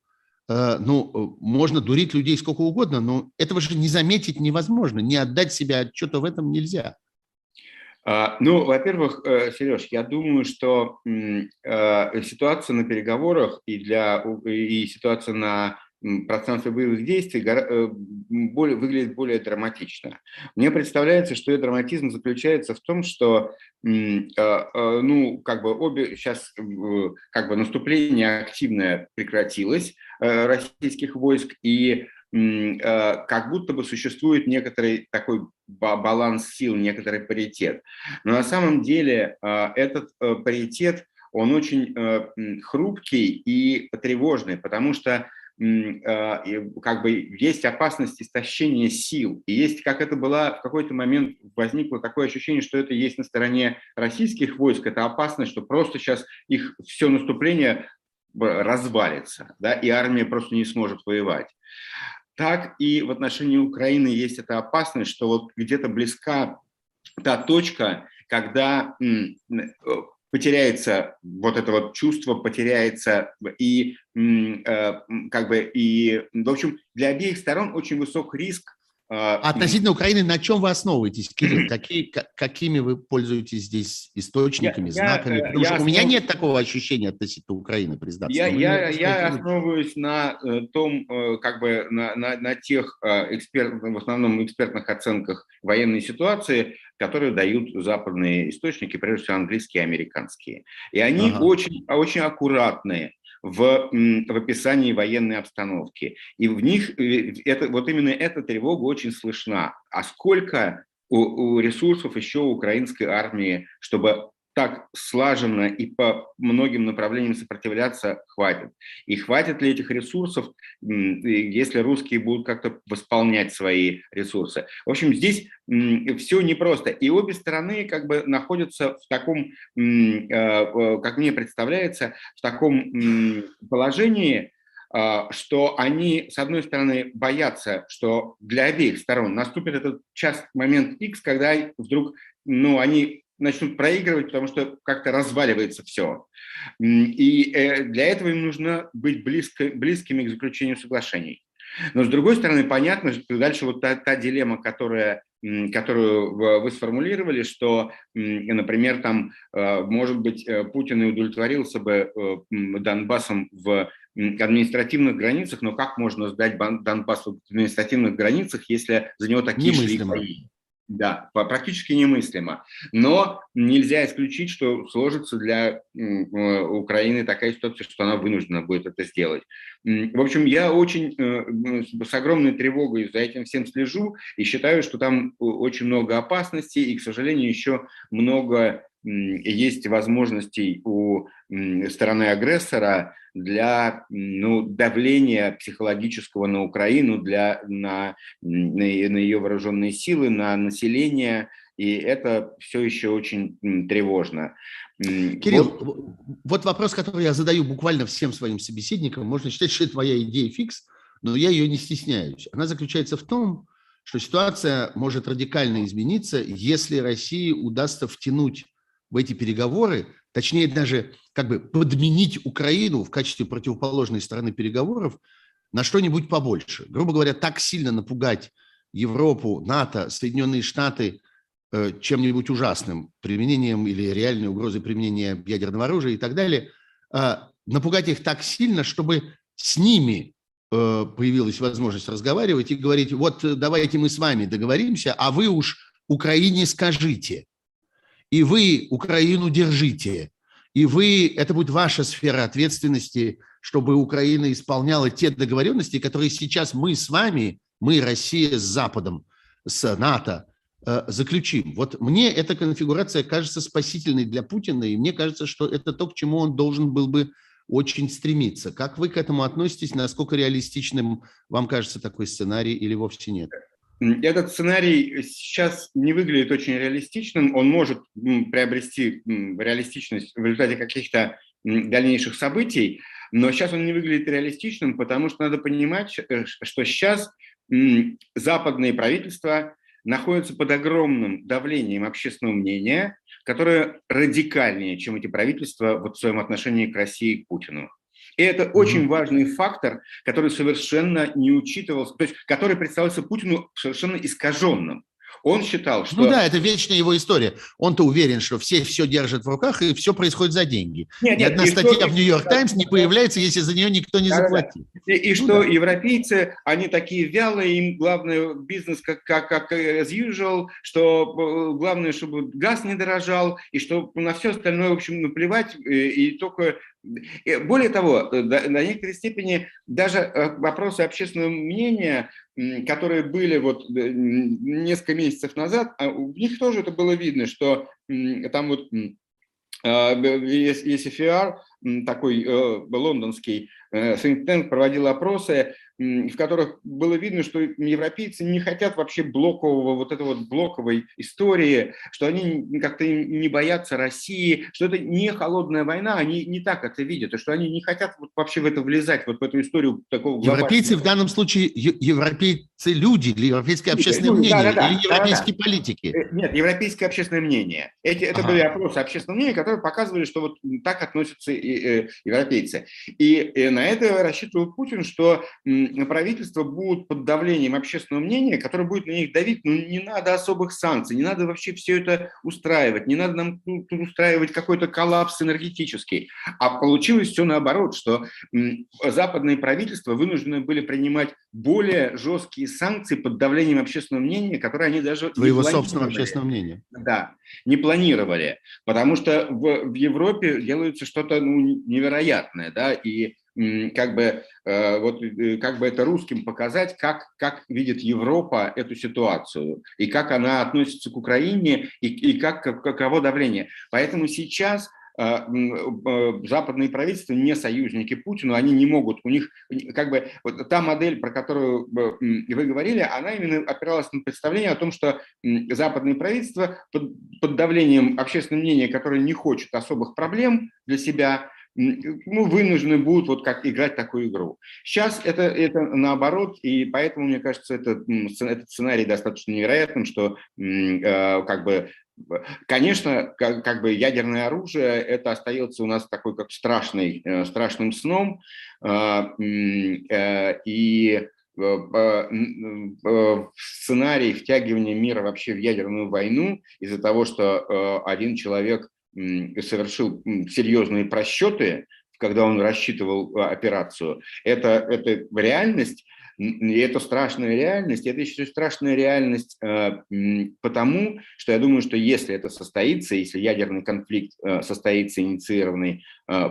[SPEAKER 1] ну, можно дурить людей сколько угодно, но этого же не заметить невозможно, не отдать себе отчета в этом нельзя.
[SPEAKER 2] А, ну, во-первых, э, Сереж, я думаю, что э, ситуация на переговорах и, для, и ситуация на пространстве боевых действий э, более, выглядит более драматично. Мне представляется, что и драматизм заключается в том, что ну, как бы обе сейчас как бы наступление активное прекратилось российских войск, и Э, как будто бы существует некоторый такой баланс сил, некоторый паритет. Но на самом деле э, этот э, паритет, он очень хрупкий и тревожный, потому что как бы есть опасность истощения сил. И есть, как это было, в какой-то момент возникло такое ощущение, что это есть на стороне российских войск, это опасность, что просто сейчас их все наступление развалится, да, и армия просто не сможет воевать так и в отношении Украины есть эта опасность, что вот где-то близка та точка, когда э, потеряется вот это вот чувство, потеряется и э, как бы и в общем для обеих сторон очень высок риск
[SPEAKER 1] а, относительно Украины, на чем вы основываетесь, Кирилл? Какие, какими вы пользуетесь здесь источниками, я, знаками? Потому я что основ... у меня нет такого ощущения относительно Украины, признаться.
[SPEAKER 2] Я, я, я основываюсь на э, том, э, как бы на, на, на тех э, эксперт, в основном экспертных оценках военной ситуации, которые дают западные источники, прежде всего английские и американские. И они ага. очень, очень аккуратные в, в описании военной обстановки. И в них э, это, вот именно эта тревога очень слышна. А сколько у, у ресурсов еще у украинской армии, чтобы так слаженно и по многим направлениям сопротивляться хватит. И хватит ли этих ресурсов, если русские будут как-то восполнять свои ресурсы. В общем, здесь все непросто. И обе стороны как бы находятся в таком, э, как мне представляется, в таком положении, э, что они, с одной стороны, боятся, что для обеих сторон наступит этот час, момент X, когда вдруг ну, они начнут проигрывать, потому что как-то разваливается все. И э, для этого им нужно быть близко, близкими к заключению соглашений. Но с другой стороны, понятно, что дальше вот та, та дилемма, которая которую вы сформулировали, что, например, там, э, может быть, э, Путин и удовлетворился бы Донбассом в административных границах, но как можно сдать Донбасс в административных границах, если за него такие
[SPEAKER 1] Немыслимо.
[SPEAKER 2] шли да, практически немыслимо. Но нельзя исключить, что сложится для э, Украины такая ситуация, что она вынуждена будет это сделать. В общем, я очень э, с огромной тревогой за этим всем слежу и считаю, что там очень много опасностей и, к сожалению, еще много есть возможностей у стороны агрессора для ну, давления психологического на Украину, для, на, на, на ее вооруженные силы, на население, и это все еще очень тревожно.
[SPEAKER 1] Кирилл, вот, вот вопрос, который я задаю буквально всем своим собеседникам. Можно считать, что это твоя идея фикс, но я ее не стесняюсь. Она заключается в том, что ситуация может радикально измениться, если России удастся втянуть в эти переговоры, точнее даже как бы подменить Украину в качестве противоположной стороны переговоров на что-нибудь побольше. Грубо говоря, так сильно напугать Европу, НАТО, Соединенные Штаты э, чем-нибудь ужасным, применением или реальной угрозой применения ядерного оружия и так далее, э, напугать их так сильно, чтобы с ними э, появилась возможность разговаривать и говорить, вот давайте мы с вами договоримся, а вы уж Украине скажите, и вы Украину держите, и вы, это будет ваша сфера ответственности, чтобы Украина исполняла те договоренности, которые сейчас мы с вами, мы, Россия, с Западом, с НАТО, э, заключим. Вот мне эта конфигурация кажется спасительной для Путина, и мне кажется, что это то, к чему он должен был бы очень стремиться. Как вы к этому относитесь? Насколько реалистичным вам кажется такой сценарий или вовсе нет?
[SPEAKER 2] Этот сценарий сейчас не выглядит очень реалистичным. Он может приобрести реалистичность в результате каких-то дальнейших событий, но сейчас он не выглядит реалистичным, потому что надо понимать, э, что сейчас западные правительства находятся под огромным давлением общественного мнения, которое радикальнее, чем эти правительства вот в своем отношении к России и к Путину. И это очень важный фактор, который совершенно не учитывался, то есть который представился Путину совершенно искаженным. Он считал, ну что...
[SPEAKER 1] Ну да, это вечная его история. Он-то уверен, что все все держат в руках, и все происходит за деньги. Нет, Ни нет, одна статья что... в «Нью-Йорк Таймс» не появляется, если за нее никто не да, заплатит.
[SPEAKER 2] И, и ну, что да. европейцы, они такие вялые, им главное бизнес как, как, как as usual, что э, главное, чтобы газ не дорожал, и что на все остальное, в общем, наплевать, и, э, и только более того, до, до некоторой степени даже э, вопросы общественного мнения которые были вот э, несколько месяцев назад, а у них тоже это было видно, что там вот ECFR, такой э, лондонский э, think проводил опросы, в которых было видно, что европейцы не хотят вообще блокового, вот этой вот блоковой истории, что они как-то не боятся России, что это не холодная война, они не так это видят, и что они не хотят вот вообще в это влезать, вот в эту историю такого
[SPEAKER 1] Европейцы в данном случае, европейцы люди или европейское общественное люди, мнение, да, да, или да, европейские да, политики? Э,
[SPEAKER 2] нет, европейское общественное мнение. Эти, это ага. были опросы общественного мнения, которые показывали, что вот так относятся и, и, европейцы. И, и на это рассчитывал Путин, что правительства будут под давлением общественного мнения, которое будет на них давить, ну не надо особых санкций, не надо вообще все это устраивать, не надо нам устраивать какой-то коллапс энергетический. А получилось все наоборот, что западные правительства вынуждены были принимать более жесткие санкции под давлением общественного мнения, которые они даже
[SPEAKER 1] Твоего собственного общественного мнения.
[SPEAKER 2] Да, не планировали, потому что в, в Европе делается что-то ну, невероятное, да, и как бы, э, вот, э, как бы это русским показать, как, как видит Европа эту ситуацию, и как она относится к Украине, и, и как, каково давление. Поэтому сейчас западные правительства не союзники Путину, они не могут, у них как бы вот та модель, про которую вы говорили, она именно опиралась на представление о том, что западные правительства под, под давлением общественного мнения, которое не хочет особых проблем для себя, ну, вынуждены будут вот как играть такую игру. Сейчас это, это наоборот, и поэтому, мне кажется, это, этот сценарий достаточно невероятным, что э, как бы Конечно, как, как бы ядерное оружие это остается у нас такой как страшный, э, страшным сном, э, и сценарий втягивания мира вообще в ядерную войну из-за того, что один человек совершил серьезные просчеты, когда он рассчитывал а, операцию. Это, это реальность, и это страшная реальность. Это еще страшная реальность а, потому, что я думаю, что если это состоится, если ядерный конфликт а, состоится, инициированный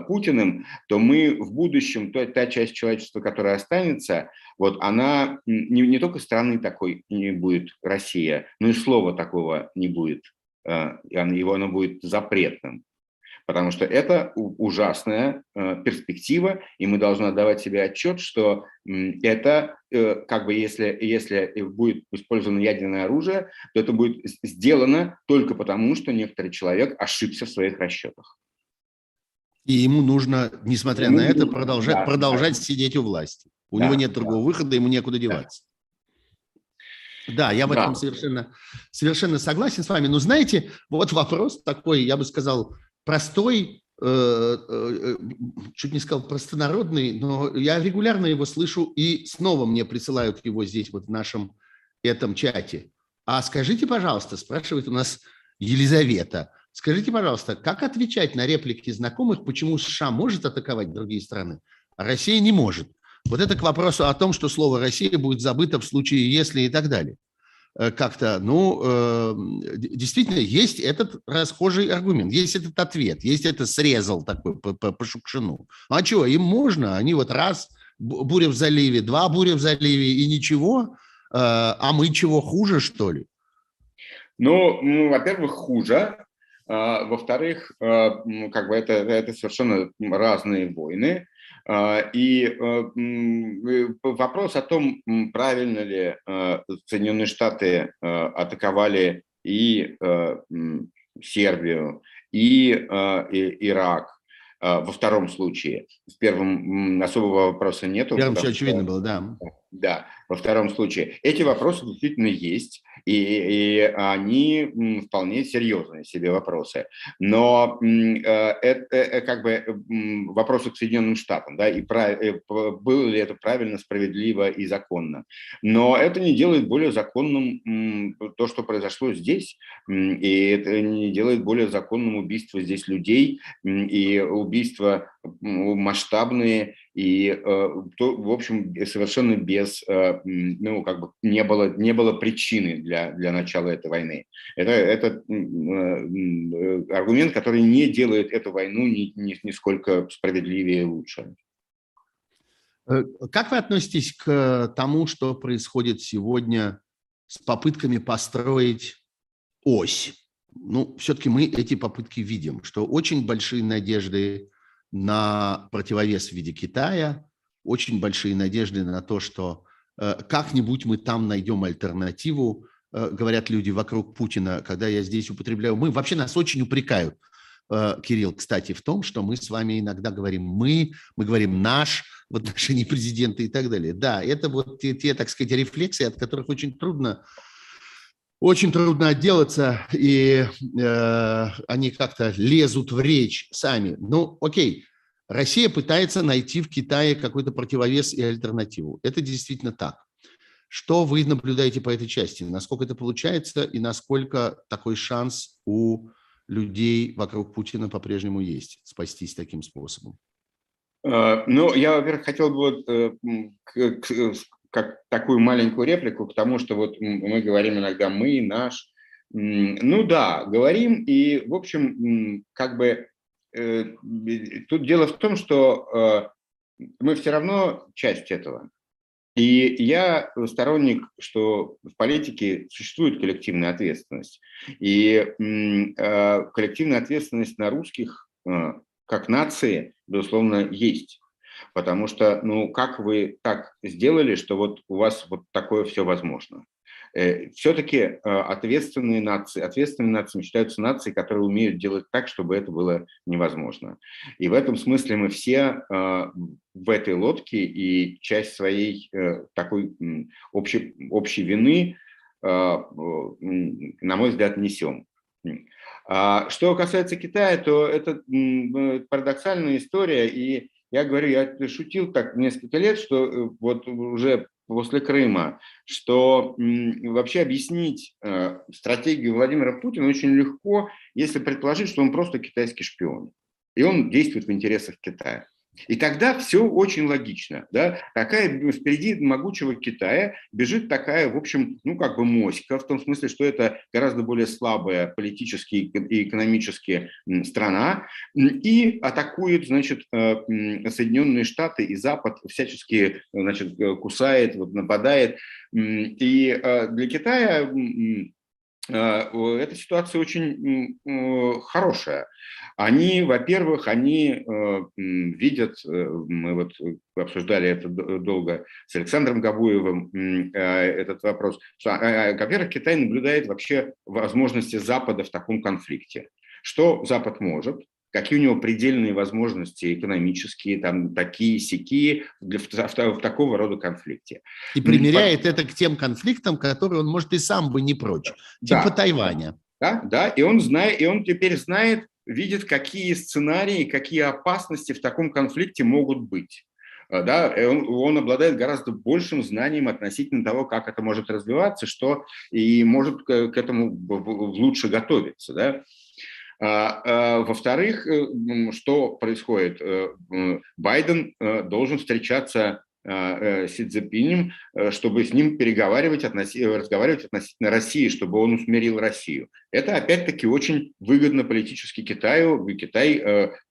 [SPEAKER 2] Путиным, то мы в будущем, то, та часть человечества, которая останется, вот она не, не только страны такой не будет, Россия, но и слова такого не будет. Э, его оно будет запретным. Потому что это ужасная э, перспектива, и мы должны отдавать себе отчет, что это, э, как бы, если, если будет использовано ядерное оружие, то это будет сделано только потому, что некоторый человек ошибся в своих расчетах.
[SPEAKER 1] И ему нужно, несмотря ему на это, продолжать, да, продолжать да. сидеть у власти. У да, него нет другого да. выхода, ему некуда деваться. Да, я в да. этом совершенно, совершенно согласен с вами. Но знаете, вот вопрос такой, я бы сказал, простой, э, э, чуть не сказал простонародный, но я регулярно его слышу, и снова мне присылают его здесь, вот в нашем этом чате. А скажите, пожалуйста, спрашивает у нас Елизавета, скажите, пожалуйста, как отвечать на реплики знакомых, почему США может атаковать другие страны, а Россия не может? Вот это к вопросу о том, что слово «Россия» будет забыто в случае «если» и так далее. Э, как-то, ну, э, действительно, есть этот расхожий аргумент, есть этот ответ, есть это срезал такой по, по, по Шукшину. А что, им можно, они вот раз, буря в заливе, два буря в заливе и ничего, э, а мы чего, хуже, что ли?
[SPEAKER 2] Ну, ну во-первых, хуже, а, во-вторых, как бы это, это совершенно разные войны. А, и э, э, вопрос о том, правильно ли э, Соединенные Штаты атаковали и Сербию, и Ирак, во втором случае. В первом особого вопроса нет. В
[SPEAKER 1] первом все очевидно было, да.
[SPEAKER 2] Да, во втором случае. Эти вопросы действительно есть, и, и они вполне серьезные себе вопросы. Но э, это э, как бы вопросы к Соединенным Штатам, да, и прав, э, было ли это правильно, справедливо и законно. Но это не делает более законным то, что произошло здесь, и это не делает более законным убийство здесь людей, и убийства масштабные, и, э, то, в общем, совершенно без, э, ну, как бы не было, не было причины для, для начала этой войны. Это, это э, аргумент, который не делает эту войну ни, ни, нисколько справедливее и лучше.
[SPEAKER 1] Как вы относитесь к тому, что происходит сегодня с попытками построить ось? Ну, все-таки мы эти попытки видим, что очень большие надежды на противовес в виде Китая, очень большие надежды на то, что э, как-нибудь мы там найдем альтернативу, э, говорят люди вокруг Путина, когда я здесь употребляю «мы». Вообще нас очень упрекают, э, Кирилл, кстати, в том, что мы с вами иногда говорим «мы», мы говорим «наш» в отношении президента и так далее. Да, это вот те, те так сказать, рефлексии, от которых очень трудно очень трудно отделаться, и э, они как-то лезут в речь сами. Ну, окей, Россия пытается найти в Китае какой-то противовес и альтернативу. Это действительно так. Что вы наблюдаете по этой части? Насколько это получается и насколько такой шанс у людей вокруг Путина по-прежнему есть спастись таким способом?
[SPEAKER 2] Э, ну, я, во-первых, хотел бы вот, э, как такую маленькую реплику к тому, что вот мы говорим иногда «мы», «наш». Ну да, говорим, и, в общем, как бы э, тут дело в том, что э, мы все равно часть этого. И я сторонник, что в политике существует коллективная ответственность. И э, коллективная ответственность на русских как нации, безусловно, есть. Потому что, ну, как вы так сделали, что вот у вас вот такое все возможно? Э, Все-таки э, ответственные нации, ответственные нации считаются нации, которые умеют делать так, чтобы это было невозможно. И в этом смысле мы все э, в этой лодке и часть своей такой общей, общей вины, на мой взгляд, несем. А что касается Китая, то это парадоксальная история, и я говорю, я шутил так несколько лет, что э, вот уже после Крыма, что вообще объяснить э, стратегию Владимира Путина очень легко, если предположить, что он просто китайский шпион. И он действует в интересах Китая. И тогда все очень логично. Да? Такая впереди могучего Китая бежит такая, в общем, ну как бы моська, в том смысле, что это гораздо более слабая политически и экономически страна, и атакует, значит, э, Соединенные Штаты и Запад всячески, значит, э, кусает, вот, нападает. И э, для Китая эта ситуация очень хорошая. Они, во-первых, они э, видят, э, мы вот обсуждали это долго с Александром Габуевым, э, этот вопрос, что, во-первых, Китай наблюдает вообще возможности Запада в таком конфликте. Что Запад может? Какие у него предельные возможности экономические, там такие сякие для, в, в, в такого рода конфликте.
[SPEAKER 1] И примеряет По... это к тем конфликтам, которые он, может, и сам бы не прочь, типа да. Тайваня.
[SPEAKER 2] Да, да, и он знает, и он теперь знает, видит, какие сценарии, какие опасности в таком конфликте могут быть. А, да, он, он обладает гораздо большим знанием относительно того, как это может развиваться, что и может к, к этому лучше готовиться. Да. А, а, во-вторых, э, что происходит? Э, Байден э, должен встречаться Э, Си Цзиньпинем, э, чтобы с ним переговаривать, относи, разговаривать относительно России, чтобы он усмирил Россию. Это опять-таки очень выгодно политически Китаю. Китай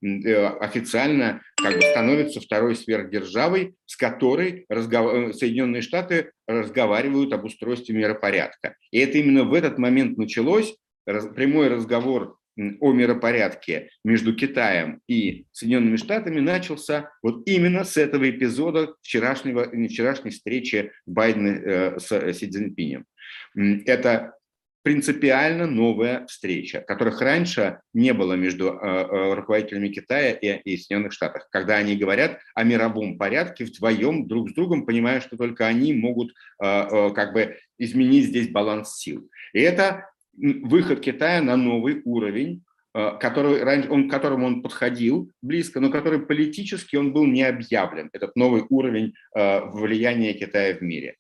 [SPEAKER 2] официально как бы становится второй сверхдержавой, с которой разгов... Соединенные Штаты разговаривают об устройстве миропорядка. И это именно в этот момент началось, прямой разговор о миропорядке между Китаем и Соединенными Штатами начался вот именно с этого эпизода вчерашнего, вчерашней встречи Байдена э, с э, Си Цзиньпинем. Это принципиально новая встреча, которых раньше не было между э, руководителями Китая и, Соединенных Штатов, когда они говорят о мировом порядке вдвоем друг с другом, понимая, что только они могут как бы изменить здесь баланс сил. И это выход Китая на новый уровень, э, который, он, к которому он подходил близко, но который политически он был не объявлен, этот новый уровень э, влияния Китая в мире.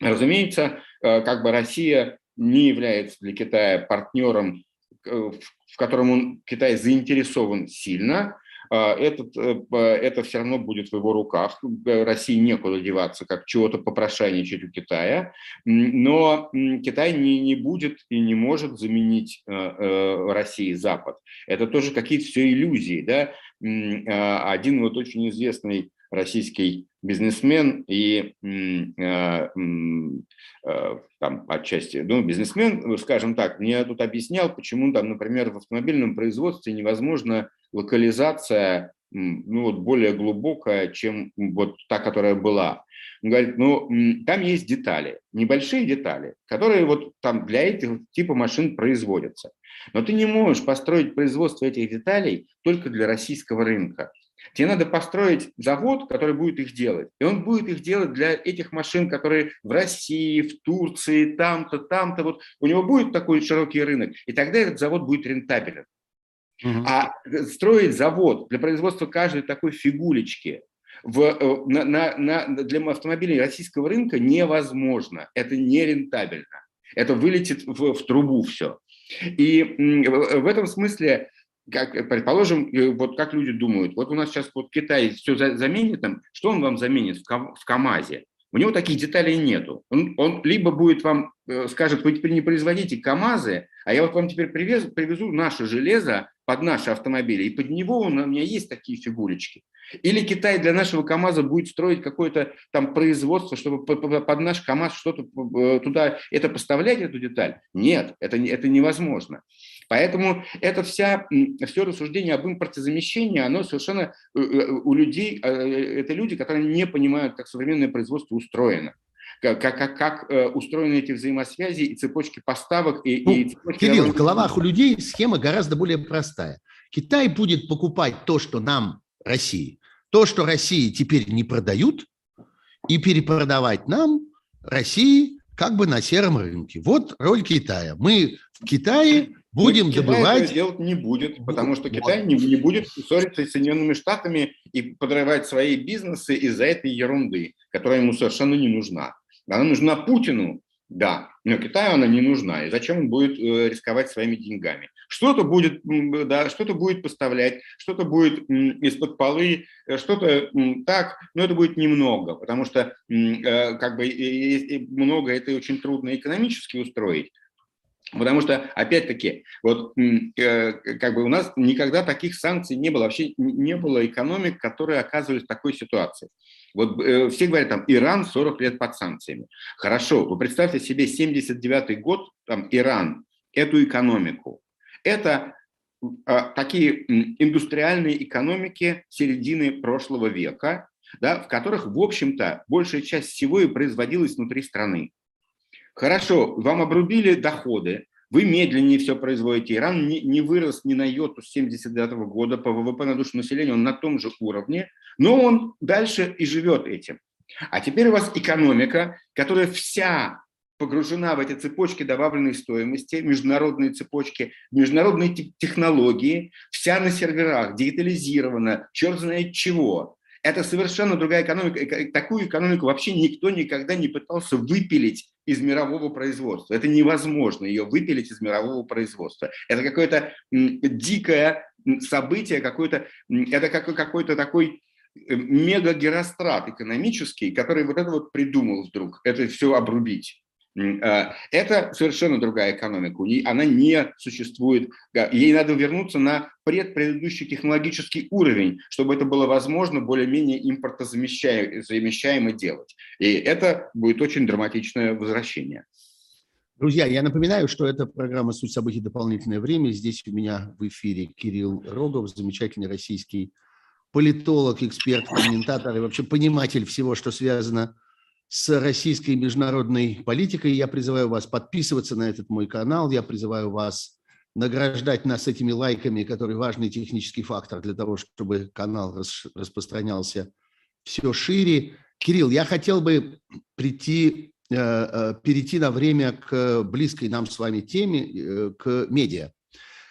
[SPEAKER 2] Разумеется, э, как бы Россия не является для Китая партнером, в котором он, Китай заинтересован сильно, этот, э, это все равно будет в его руках. России некуда деваться, как чего-то попрошайничать у Китая. Но Китай не, не будет и не может заменить э, э, России Запад. Это тоже какие-то все иллюзии. Да? А, один вот очень известный российский бизнесмен и там отчасти, ну, бизнесмен, скажем так, мне тут объяснял, почему там, например, в автомобильном производстве невозможно локализация ну, вот более глубокая, чем вот та, которая была. Он говорит, ну, там есть детали, небольшие детали, которые вот там для этих типа машин производятся. Но ты не можешь построить производство этих деталей только для российского рынка. Тебе надо построить завод, который будет их делать. И он будет их делать для этих машин, которые в России, в Турции, там-то, там-то. Вот у него будет такой широкий рынок. И тогда этот завод будет рентабелен. Угу. А строить завод для производства каждой такой фигулечки в, э, на, на, на, для автомобилей российского рынка невозможно. Это нерентабельно. Это вылетит в, в трубу все. И в этом смысле, как, предположим, э, вот как люди думают, вот у нас сейчас вот Китай все заменит, там, что он вам заменит в, в КАМАЗе? У него таких деталей нету. Он, он либо будет вам, э, скажет, вы теперь не производите КАМАЗы, а я вот вам теперь привезу, привезу наше железо под наши автомобили, и под него у меня есть такие фигурочки. Или Китай для нашего КАМАЗа будет строить какое-то там производство, чтобы под наш КАМАЗ что-то э, туда, это поставлять, эту деталь? Нет, это, это невозможно. Поэтому это вся, все рассуждение об импортозамещении, оно совершенно э, э, у людей, это люди, которые не понимают, как современное производство устроено как, как, как э, устроены эти взаимосвязи и цепочки поставок. И,
[SPEAKER 1] ну, и цепочки Кирилл, в головах у людей схема гораздо более простая. Китай будет покупать то, что нам, России, то, что России теперь не продают, и перепродавать нам, России, как бы на сером рынке. Вот роль Китая. Мы в Китае будем Китай добывать...
[SPEAKER 2] Китай делать не будет, потому что Китай не, не будет ссориться с Соединенными Штатами и подрывать свои бизнесы из-за этой ерунды, которая ему совершенно не нужна. Она нужна Путину, да, но Китаю она не нужна. И зачем он будет э, рисковать своими деньгами? Что-то будет, да, что-то будет поставлять, что-то будет из-под полы, э, что-то так, но это будет немного, потому что э, как бы много это очень трудно экономически устроить. Потому что, опять-таки, вот как бы у нас никогда таких санкций не было, вообще не было экономик, которые оказывались в такой ситуации. Вот э, все говорят, там, Иран 40 лет под санкциями. Хорошо, вы представьте себе 79 год, там, Иран, эту экономику. Это э, такие индустриальные экономики середины прошлого века, да, в которых, в общем-то, большая часть всего и производилась внутри страны. Хорошо, вам обрубили доходы, вы медленнее все производите. Иран не, не вырос ни на йоту с 1979 года по ВВП на душу населения, он на том же уровне, но он дальше и живет этим. А теперь у вас экономика, которая вся погружена в эти цепочки добавленной стоимости, международные цепочки, международные технологии, вся на серверах, дигитализирована, черт знает чего. Это совершенно другая экономика. Такую экономику вообще никто никогда не пытался выпилить из мирового производства. Это невозможно ее выпилить из мирового производства. Это какое-то дикое событие, какое-то, это какой-то такой э, мега-герострат экономический, который вот это вот придумал вдруг, это все обрубить. А, это совершенно другая экономика. Она не существует. Ей надо вернуться на предпредыдущий технологический уровень, чтобы это было возможно более-менее импортозамещаемо делать. И это будет очень драматичное возвращение.
[SPEAKER 1] Друзья, я напоминаю, что это программа «Суть событий. Дополнительное время». Здесь у меня в эфире Кирилл Рогов, замечательный российский политолог, эксперт, комментатор и вообще пониматель всего, что связано с с российской международной политикой. Я призываю вас подписываться на этот мой канал. Я призываю вас награждать нас этими лайками, которые важный технический фактор для того, чтобы канал распространялся все шире. Кирилл, я хотел бы прийти, э, э, перейти на время к близкой нам с вами теме, э, к медиа.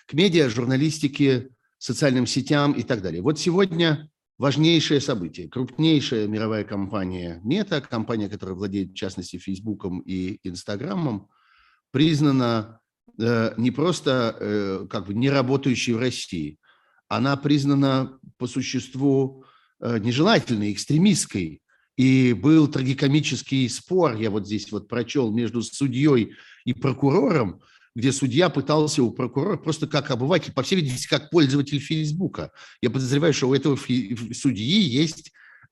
[SPEAKER 1] К медиа, журналистике, социальным сетям и так далее. Вот сегодня важнейшее событие. Крупнейшая мировая компания Мета, компания, которая владеет, в частности, Фейсбуком и Инстаграмом, признана э, не просто э, как бы не работающей в России, она признана по существу э, нежелательной, экстремистской. И был трагикомический спор, я вот здесь вот прочел, между судьей и прокурором, где судья пытался у прокурора просто как обыватель, по всей видимости, как пользователь Фейсбука. Я подозреваю, что у этого судьи есть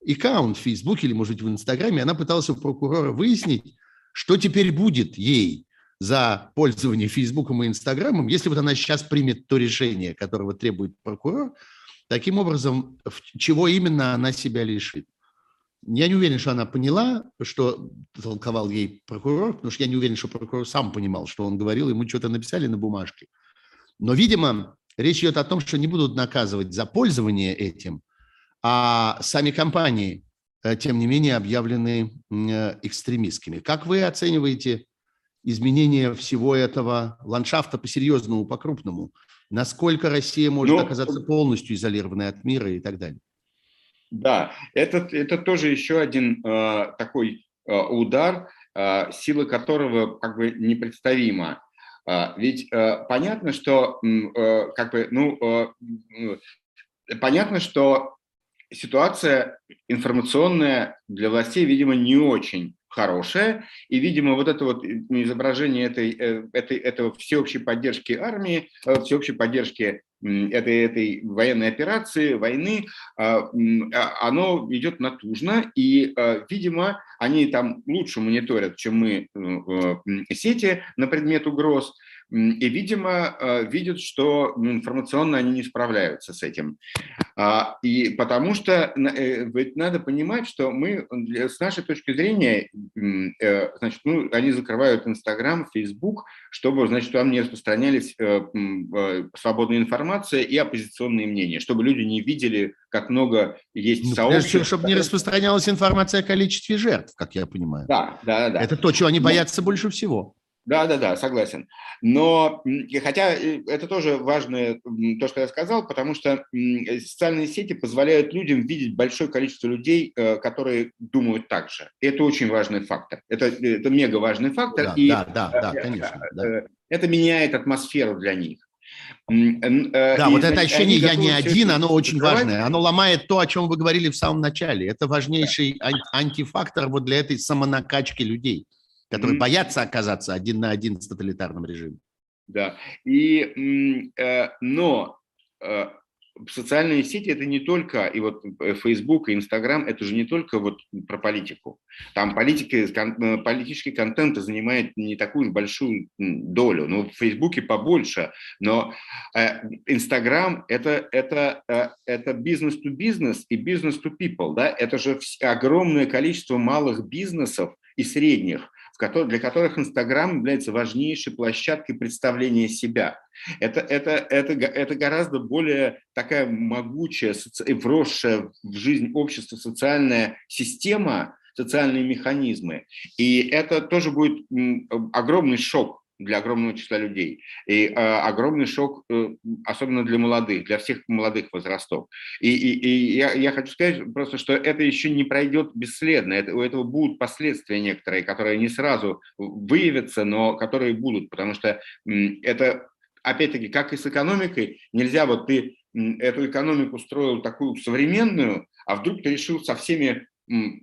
[SPEAKER 1] аккаунт в Фейсбуке или, может быть, в Инстаграме. Она пыталась у прокурора выяснить, что теперь будет ей за пользование Фейсбуком и Инстаграмом, если вот она сейчас примет то решение, которого требует прокурор, таким образом, чего именно она себя лишит. Я не уверен, что она поняла, что толковал ей прокурор, потому что я не уверен, что прокурор сам понимал, что он говорил, ему что-то написали на бумажке. Но, видимо, речь идет о том, что не будут наказывать за пользование этим, а сами компании, э, тем не менее, объявлены э, экстремистскими. Как вы оцениваете изменение всего этого ландшафта по-серьезному, по-крупному? Насколько Россия может Но... Ну, оказаться полностью изолированной от мира и так далее?
[SPEAKER 2] Да, это, это тоже еще один э, такой э, удар, э, сила которого как бы непредставима. Э, ведь э, понятно, что э, как бы, ну, э, понятно, что ситуация информационная для властей, видимо, не очень хорошая, и, видимо, вот это вот изображение этой, э, этой, этого всеобщей поддержки армии, э, всеобщей поддержки этой, этой военной операции, войны, а, а, оно идет натужно, и, а, видимо, они там лучше мониторят, чем мы э, сети на предмет угроз, и, видимо, видят, что ну, информационно они не справляются с этим. А, и потому что э, ведь надо понимать, что мы, с нашей точки зрения, э, значит, ну, они закрывают Инстаграм, Фейсбук, чтобы, значит, там не распространялись свободная информация и оппозиционные мнения, чтобы люди не видели, как много есть ну, сообществ.
[SPEAKER 1] Чтобы не распространялась информация о количестве жертв, как я понимаю.
[SPEAKER 2] Да, да, да.
[SPEAKER 1] Это то, чего они боятся Но... больше всего.
[SPEAKER 2] Да, да, да, согласен. Но хотя э, это тоже важно, то, что я сказал, потому что социальные сети позволяют людям видеть большое количество людей, э, которые думают так же. Это очень важный фактор. Это, это мега важный фактор.
[SPEAKER 1] Да, и да, да, да, конечно. Да.
[SPEAKER 2] Это меняет атмосферу для них.
[SPEAKER 1] Да, и, вот это ощущение «я не один», оно очень важное. Оно ломает то, о чем вы говорили в самом начале. Это важнейший антифактор вот для этой самонакачки людей которые mm-hmm. боятся оказаться один на один с тоталитарным режимом.
[SPEAKER 2] Да, и, э, но э, социальные сети это не только, и вот э, Facebook и Instagram, это же не только вот про политику. Там политика, э, политический контент занимает не такую большую долю. Ну, в Фейсбуке побольше, но э, Instagram это, это, э, это бизнес to бизнес и бизнес to people. Да? Это же огромное количество малых бизнесов и средних, для которых Инстаграм является важнейшей площадкой представления себя. Это, это, это, это гораздо более такая могучая, вросшая в жизнь общества социальная система, социальные механизмы. И это тоже будет огромный шок для огромного числа людей. И э, огромный шок, э, особенно для молодых, для всех молодых возрастов. И, и, и я, я хочу сказать просто, что это еще не пройдет бесследно. Это, у этого будут последствия некоторые, которые не сразу выявятся, но которые будут, потому что э, это, опять-таки, как и с экономикой, нельзя вот ты эту экономику строил такую современную, а вдруг ты решил со всеми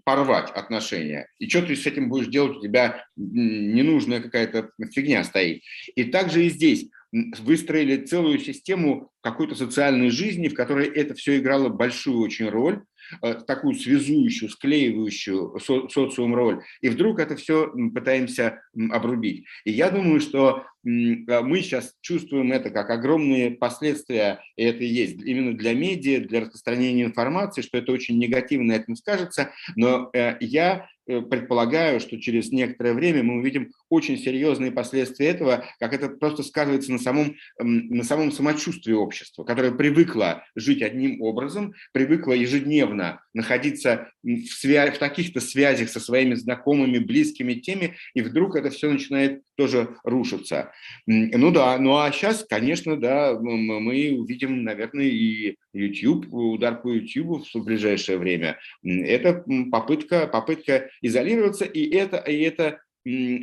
[SPEAKER 2] порвать отношения. И что ты с этим будешь делать, у тебя ненужная какая-то фигня стоит. И также и здесь выстроили целую систему какой-то социальной жизни, в которой это все играло большую очень роль, такую связующую, склеивающую со социум роль. И вдруг это все пытаемся обрубить. И я думаю, что а, мы сейчас чувствуем это как огромные последствия, и это и есть именно для медиа, для распространения информации, что это очень негативно этим скажется, но э, я Э, предполагаю, что через некоторое время мы увидим очень серьезные последствия этого, как это просто сказывается на самом, на самом самочувствии общества, которое привыкло жить одним образом, привыкло ежедневно находиться в, свя- в таких-то связях со своими знакомыми, близкими теми, и вдруг это все начинает тоже рушиться. Ну да, ну а сейчас, конечно, да, мы увидим, наверное, и YouTube, удар по YouTube в ближайшее время. Это попытка, попытка изолироваться, и это, и это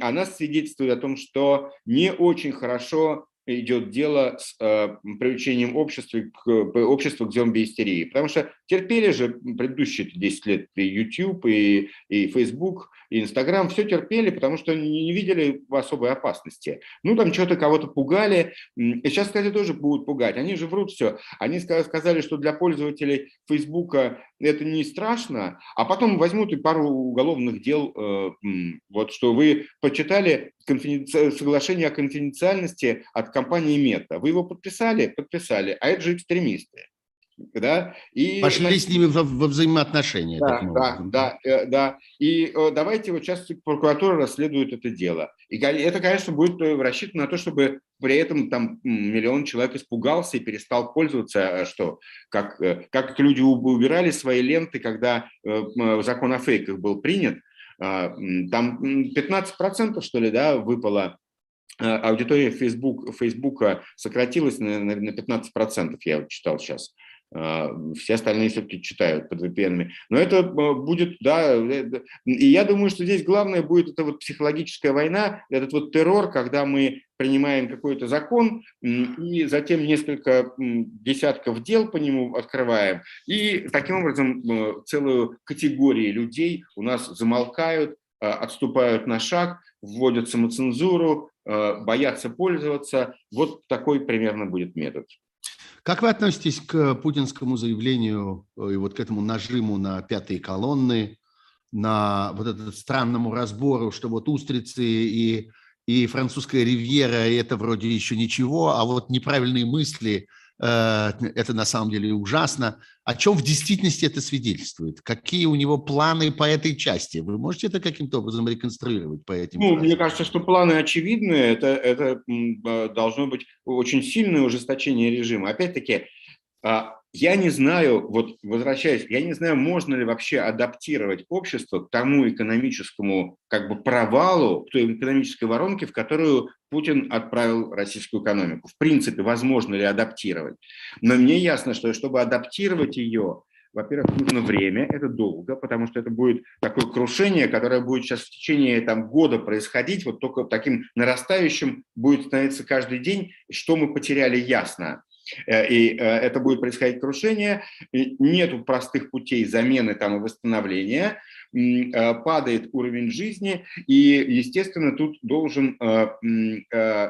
[SPEAKER 2] она свидетельствует о том, что не очень хорошо идет дело с э, привлечением общества к, общества к зомби-истерии. Потому что терпели же предыдущие 10 лет и YouTube, и, и Facebook, и Instagram, все терпели, потому что не, видели особой опасности. Ну, там что-то кого-то пугали, и сейчас, кстати, тоже будут пугать. Они же врут все. Они сказали, что для пользователей Facebook это не страшно, а потом возьмут и пару уголовных дел, э, вот что вы почитали соглашение о конфиденциальности от компании Мета. Вы его подписали? Подписали. А это же экстремисты.
[SPEAKER 1] Да? И, Пошли с ними во, во взаимоотношения.
[SPEAKER 2] Да, да, да, э, да. И э, давайте вот сейчас прокуратура расследует это дело. И это, конечно, будет э, рассчитано на то, чтобы при этом там миллион человек испугался и перестал пользоваться, что как, как люди убирали свои ленты, когда закон о фейках был принят, а, там 15% что ли, да, выпало аудитория Facebook, Facebook сократилась на, на 15%, я читал сейчас. А, все остальные все-таки читают под VPN. Но это будет, да, э, и я думаю, что здесь главное будет эта вот психологическая война, этот вот террор, когда мы принимаем какой-то закон и затем несколько десятков дел по нему открываем, и таким образом целую категорию людей у нас замолкают, а, отступают на шаг, вводят самоцензуру, а, боятся пользоваться. Вот такой примерно будет метод.
[SPEAKER 1] Как вы относитесь к путинскому заявлению э, и вот к этому нажиму на пятые колонны, на вот этот странному разбору, что вот устрицы и, и французская ривьера – это вроде еще ничего, а вот неправильные мысли это на самом деле ужасно. О чем в действительности это свидетельствует? Какие у него планы по этой части? Вы можете это каким-то образом реконструировать по этим?
[SPEAKER 2] Ну, мне кажется, что планы очевидны. Это, это э, должно быть очень сильное ужесточение режима. Опять-таки, а, я не знаю, вот возвращаясь, я не знаю, можно ли вообще адаптировать общество к тому экономическому как бы провалу, к той экономической воронке, в которую Путин отправил российскую экономику. В принципе, возможно ли адаптировать. Но мне ясно, что чтобы адаптировать ее, во-первых, нужно время, это долго, потому что это будет такое крушение, которое будет сейчас в течение там, года происходить, вот только таким нарастающим будет становиться каждый день, что мы потеряли ясно. Э, и э, это будет происходить крушение, нету простых путей замены там и восстановления, э, падает уровень жизни, и, естественно, тут должен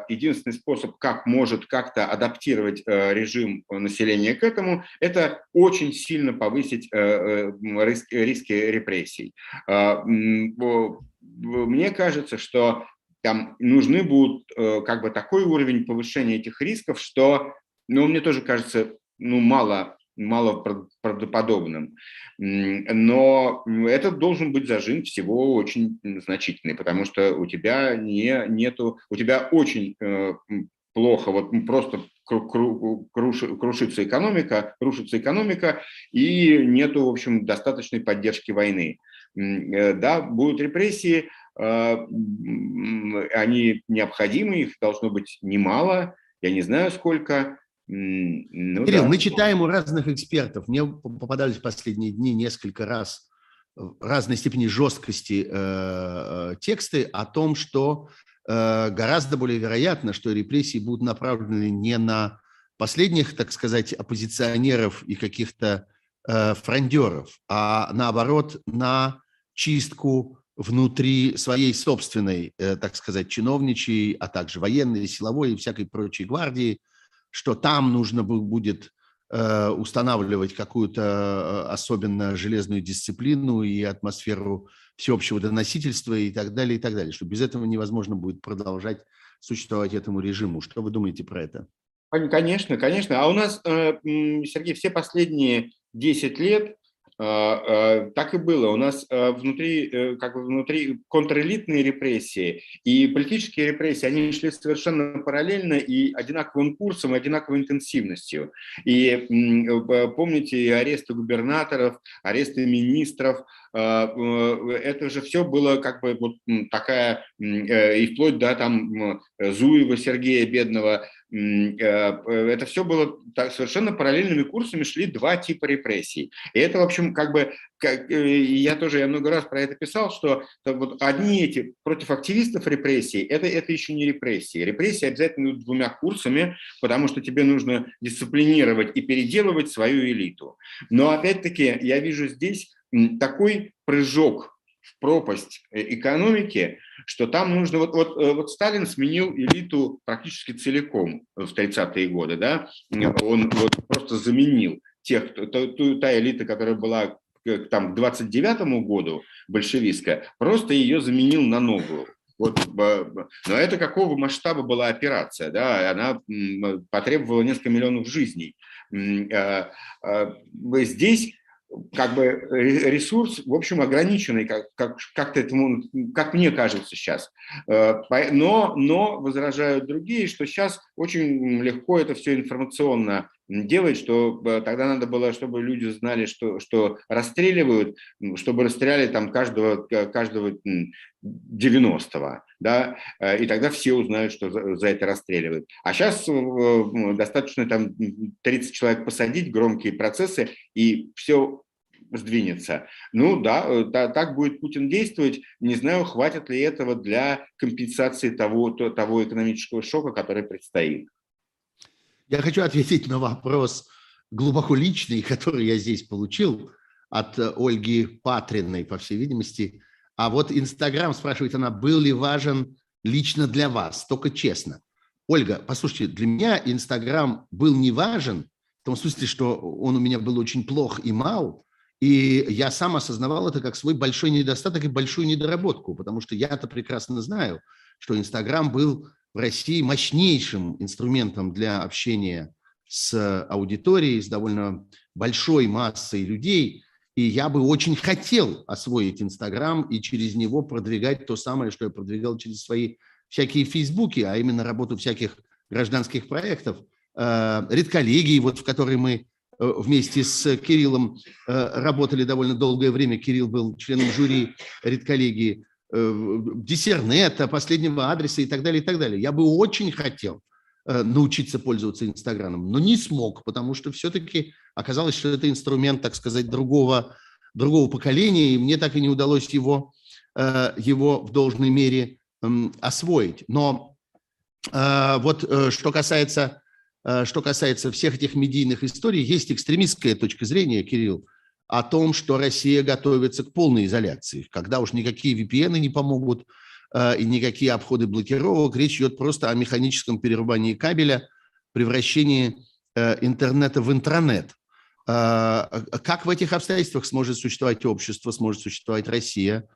[SPEAKER 2] единственный способ, как может как-то адаптировать режим населения к этому, это очень сильно повысить риски, риски репрессий. Мне кажется, что там нужны будут как бы такой уровень повышения этих рисков, что но мне тоже кажется, ну, мало мало правдоподобным. Но это должен быть зажим всего очень значительный, потому что у тебя не, нету, у тебя очень э, плохо, вот просто крушится экономика, рушится экономика, и нету, в общем, достаточной поддержки войны. Э, да, будут репрессии, а, они необходимы, их должно быть немало, я не знаю сколько.
[SPEAKER 1] Ну, Кирилл, да. мы читаем у разных экспертов, мне попадались в последние дни несколько раз разной степени жесткости э, э, тексты о том, что э, гораздо более вероятно, что репрессии будут направлены не на последних, так сказать, оппозиционеров и каких-то э, фрондеров, а наоборот на чистку внутри своей собственной, э, так сказать, чиновничьей, а также военной, силовой и всякой прочей гвардии, что там нужно будет э, устанавливать какую-то э, особенно железную дисциплину и атмосферу всеобщего доносительства и так далее, и так далее, что без этого невозможно будет продолжать существовать этому режиму. Что вы думаете про это?
[SPEAKER 2] Конечно, конечно. А у нас, Сергей, все последние 10 лет так и было. У нас а, внутри, э, как бы внутри контрэлитные репрессии и политические репрессии, они шли совершенно параллельно и одинаковым курсом, и одинаковой интенсивностью. И помните аресты губернаторов, аресты министров, это же все было как бы вот такая, э, и вплоть до там Зуева Сергея Бедного, это все было так, совершенно параллельными курсами шли два типа репрессий. И это, в общем, как бы, как, э, я тоже я много раз про это писал, что вот одни эти против активистов репрессий, это, это еще не репрессии. Репрессии обязательно идут двумя курсами, потому что тебе нужно дисциплинировать и переделывать свою элиту. Но опять-таки я вижу здесь такой прыжок в пропасть э, экономики, что там нужно... Вот, вот, э, вот Сталин сменил элиту практически целиком в 30-е годы, да? Он вот просто заменил тех, ту, ту, та элита, которая была там, к 29 году большевистская, просто ее заменил на новую. Вот, но это какого масштаба была операция, да, она потребовала несколько миллионов жизней. А, а, здесь как бы ресурс, в общем, ограниченный, как, как, как-то этому, как мне кажется сейчас. Э, но, но возражают другие, что сейчас очень легко это все информационно делать, что э, тогда надо было, чтобы люди знали, что, что расстреливают, чтобы расстреляли там каждого, каждого 90-го, да, э, и тогда все узнают, что за, за это расстреливают. А сейчас достаточно там 30 человек посадить, громкие процессы, и все сдвинется. Ну да, э, так будет Путин действовать. Не знаю, хватит ли этого для компенсации того, того экономического шока, который предстоит.
[SPEAKER 1] Я хочу ответить на вопрос глубоко личный, который я здесь получил от э, Ольги Патриной, по всей видимости. А вот Инстаграм, спрашивает она, был ли важен лично для вас, только честно. Ольга, послушайте, для меня Инстаграм был не важен, в том смысле, что он у меня был очень плох и мал, и я сам осознавал это как свой большой недостаток и большую недоработку, потому что я-то прекрасно знаю, что Инстаграм был в России мощнейшим инструментом для общения с аудиторией, с довольно большой массой людей. И я бы очень хотел освоить Инстаграм и через него продвигать то самое, что я продвигал через свои всякие Фейсбуки, а именно работу всяких гражданских проектов. Э, редколлегии, вот в которой мы э, вместе с Кириллом э, работали довольно долгое время. Кирилл был членом жюри редколлегии. Э, диссернета, последнего адреса и так далее, и так далее. Я бы очень хотел э, научиться пользоваться Инстаграмом, но не смог, потому что все-таки оказалось, что это инструмент, так сказать, другого, другого поколения, и мне так и не удалось его, э, его в должной мере освоить. Но вот что касается, что касается всех этих медийных историй, есть экстремистская точка зрения, Кирилл, о том, что Россия готовится к полной изоляции, когда уж никакие VPN не помогут э, и никакие обходы блокировок. Речь идет просто о механическом перерубании кабеля, превращении э, интернета в интранет. Э, как в этих обстоятельствах сможет существовать общество, сможет существовать Россия,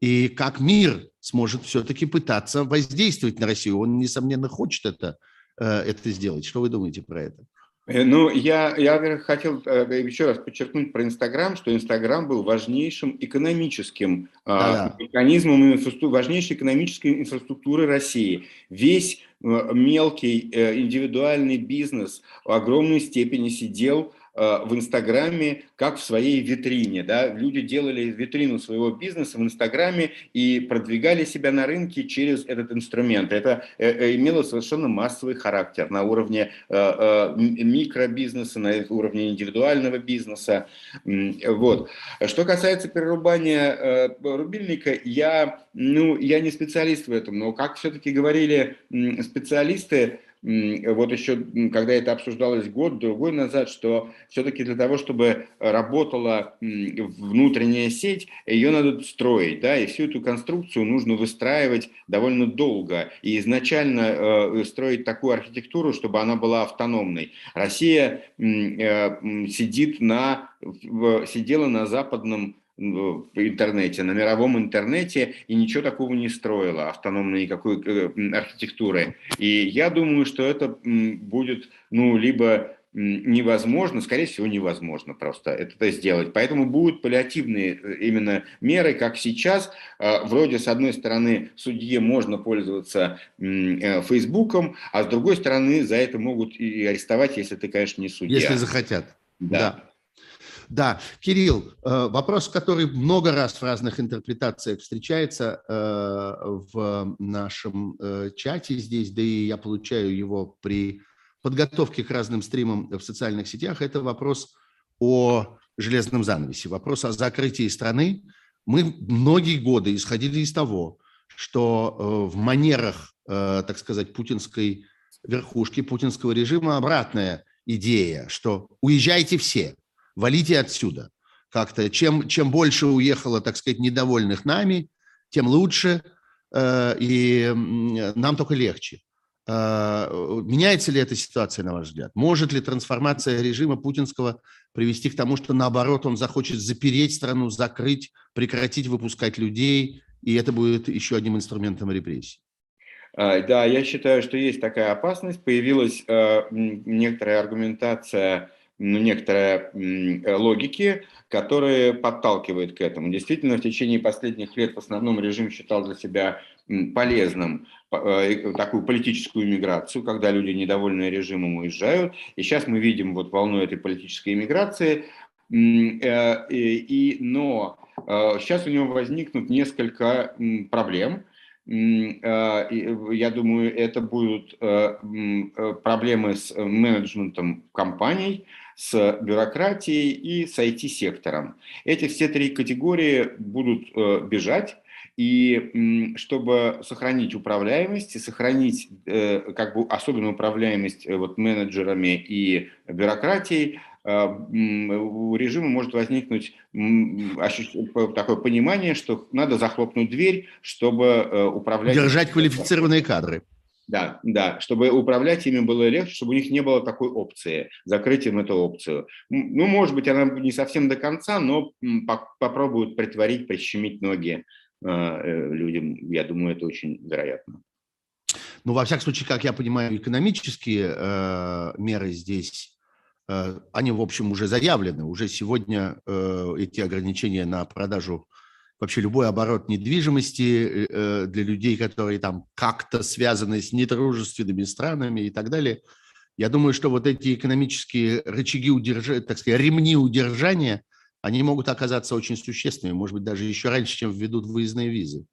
[SPEAKER 1] и как мир сможет все-таки пытаться воздействовать на Россию? Он, несомненно, хочет это, это сделать. Что вы думаете про это?
[SPEAKER 2] Э, ну, я, я хотел э, еще раз подчеркнуть про Инстаграм, что Инстаграм был важнейшим экономическим да -да. механизмом, важнейшей экономической инфраструктуры России. Весь мелкий индивидуальный бизнес в огромной степени сидел Э, в Инстаграме, как в своей витрине. Да? Люди делали витрину своего бизнеса в Инстаграме и продвигали себя на рынке через этот инструмент. Это э, э, имело совершенно массовый характер на уровне микробизнеса, на уровне индивидуального бизнеса. Вот. Что касается перерубания рубильника, я, ну, я не специалист в этом, но как все-таки говорили специалисты, вот еще, когда это обсуждалось год-другой назад, что все-таки для того, чтобы работала внутренняя сеть, ее надо строить, да, и всю эту конструкцию нужно выстраивать довольно долго и изначально э, строить такую архитектуру, чтобы она была автономной. Россия э, сидит на, сидела на западном интернете, на мировом интернете, и ничего такого не строила, автономной никакой э, архитектуры. И я думаю, что это будет, ну, либо невозможно, скорее всего, невозможно просто это сделать. Поэтому будут паллиативные э, именно меры, как сейчас. А, вроде, с одной стороны, судье можно пользоваться э, Фейсбуком, а с другой стороны, за это могут и арестовать, если ты, конечно, не судья.
[SPEAKER 1] Если захотят. Да. да. Да, Кирилл, э, вопрос, который много раз в разных интерпретациях встречается э, в нашем э, чате здесь, да и я получаю его при подготовке к разным стримам в социальных сетях, это вопрос о железном занавесе, вопрос о закрытии страны. Мы многие годы исходили из того, что в манерах, так сказать, путинской верхушки, путинского режима обратная идея, что уезжайте все – валите отсюда. Как-то чем, чем больше уехало, так сказать, недовольных нами, тем лучше, э, и нам только легче. Э, меняется ли эта ситуация, на ваш взгляд? Может ли трансформация режима путинского привести к тому, что наоборот он захочет запереть страну, закрыть, прекратить выпускать людей, и это будет еще одним инструментом репрессий?
[SPEAKER 2] А, да, я считаю, что есть такая опасность. Появилась э, некоторая аргументация ну, некоторая э, логики, которая подталкивает к этому. Действительно, в течение последних лет в основном режим считал для себя полезным э, такую политическую иммиграцию, когда люди, недовольные режимом, уезжают. И сейчас мы видим вот волну этой политической иммиграции. Э, и, но сейчас у него возникнут несколько проблем. Я думаю, это будут проблемы с менеджментом компаний, с бюрократией и с IT-сектором. Эти все три категории будут э, бежать, и чтобы сохранить управляемость и сохранить э, как бы особенную управляемость э, вот менеджерами и бюрократией, у режима может возникнуть такое понимание, что надо захлопнуть дверь, чтобы управлять...
[SPEAKER 1] Держать квалифицированные кадры.
[SPEAKER 2] Да, да, чтобы управлять ими было легче, чтобы у них не было такой опции, закрыть им эту опцию. Ну, может быть, она не совсем до конца, но попробуют притворить, прищемить ноги а, э, людям. Я думаю, это очень вероятно.
[SPEAKER 1] Ну, во всяком случае, как я понимаю, экономические э, меры здесь, э, они, в общем, уже заявлены. Уже сегодня э, эти ограничения на продажу вообще любой оборот недвижимости э, для людей, которые там как-то связаны с недружественными странами и так далее. Я думаю, что вот эти экономические рычаги удержания, так сказать, ремни удержания, они могут оказаться очень существенными, может быть, даже еще раньше, чем введут выездные визы.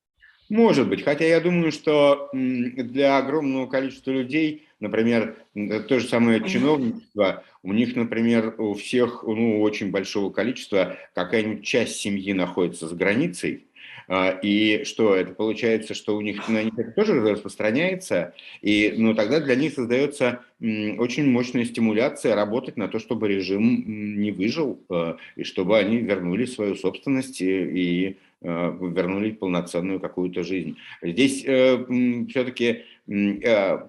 [SPEAKER 2] Может быть, хотя я думаю, что для огромного количества людей, например, то же самое чиновничество, у них, например, у всех, ну, очень большого количества, какая-нибудь часть семьи находится за границей, а, и что это получается, что у них на них это тоже распространяется, и ну, тогда для них создается очень мощная стимуляция работать на то, чтобы режим не выжил, а, и чтобы они вернули свою собственность и Э, вернули полноценную какую-то жизнь. Здесь э, все-таки э,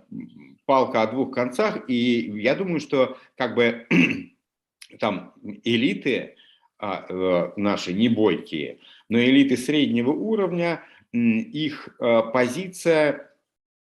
[SPEAKER 2] палка о двух концах, и я думаю, что как бы там элиты а, наши не бойкие, но элиты среднего уровня, их позиция,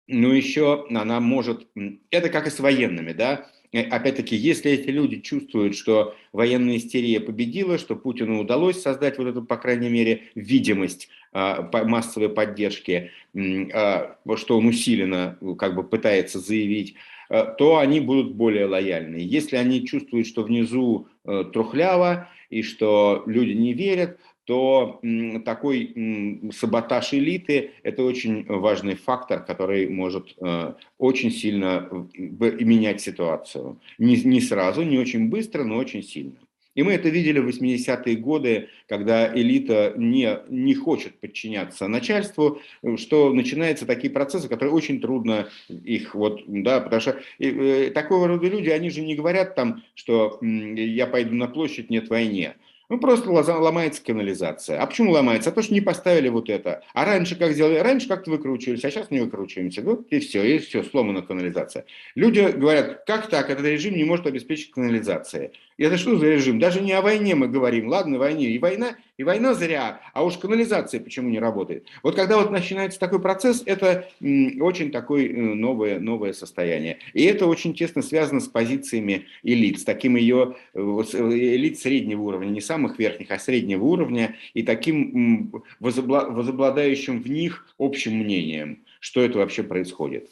[SPEAKER 2] ну еще она может, это как и с военными, да, опять-таки, если эти люди чувствуют, что военная истерия победила, что Путину удалось создать вот эту, по крайней мере, видимость а, массовой поддержки, а, что он усиленно как бы пытается заявить, то они будут более лояльны. Если они чувствуют, что внизу э, трухляво и что люди не верят, то такой саботаж элиты – это очень важный фактор, который может э, очень сильно менять ситуацию. Не, не сразу, не очень быстро, но очень сильно. И мы это видели в 80-е годы, когда элита не, не хочет подчиняться начальству, что начинаются такие процессы, которые очень трудно их вот, да, потому что э, такого рода люди, они же не говорят там, что я пойду на площадь, нет войне. Ну, просто ломается канализация. А почему ломается? А то, что не поставили вот это. А раньше как сделали? Раньше как-то выкручивались, а сейчас не выкручиваемся. Ну, и все, и все, сломана канализация. Люди говорят, как так, этот режим не может обеспечить канализацией. Это что за режим? Даже не о войне мы говорим, ладно, войне. И война, и война зря, а уж канализация почему не работает? Вот когда вот начинается такой процесс, это очень такое э, новое, новое состояние. И это очень тесно связано с позициями элит, с таким ее, э, элит среднего уровня, не самых верхних, а среднего уровня, и таким возобладающим в них общим мнением, что это вообще происходит.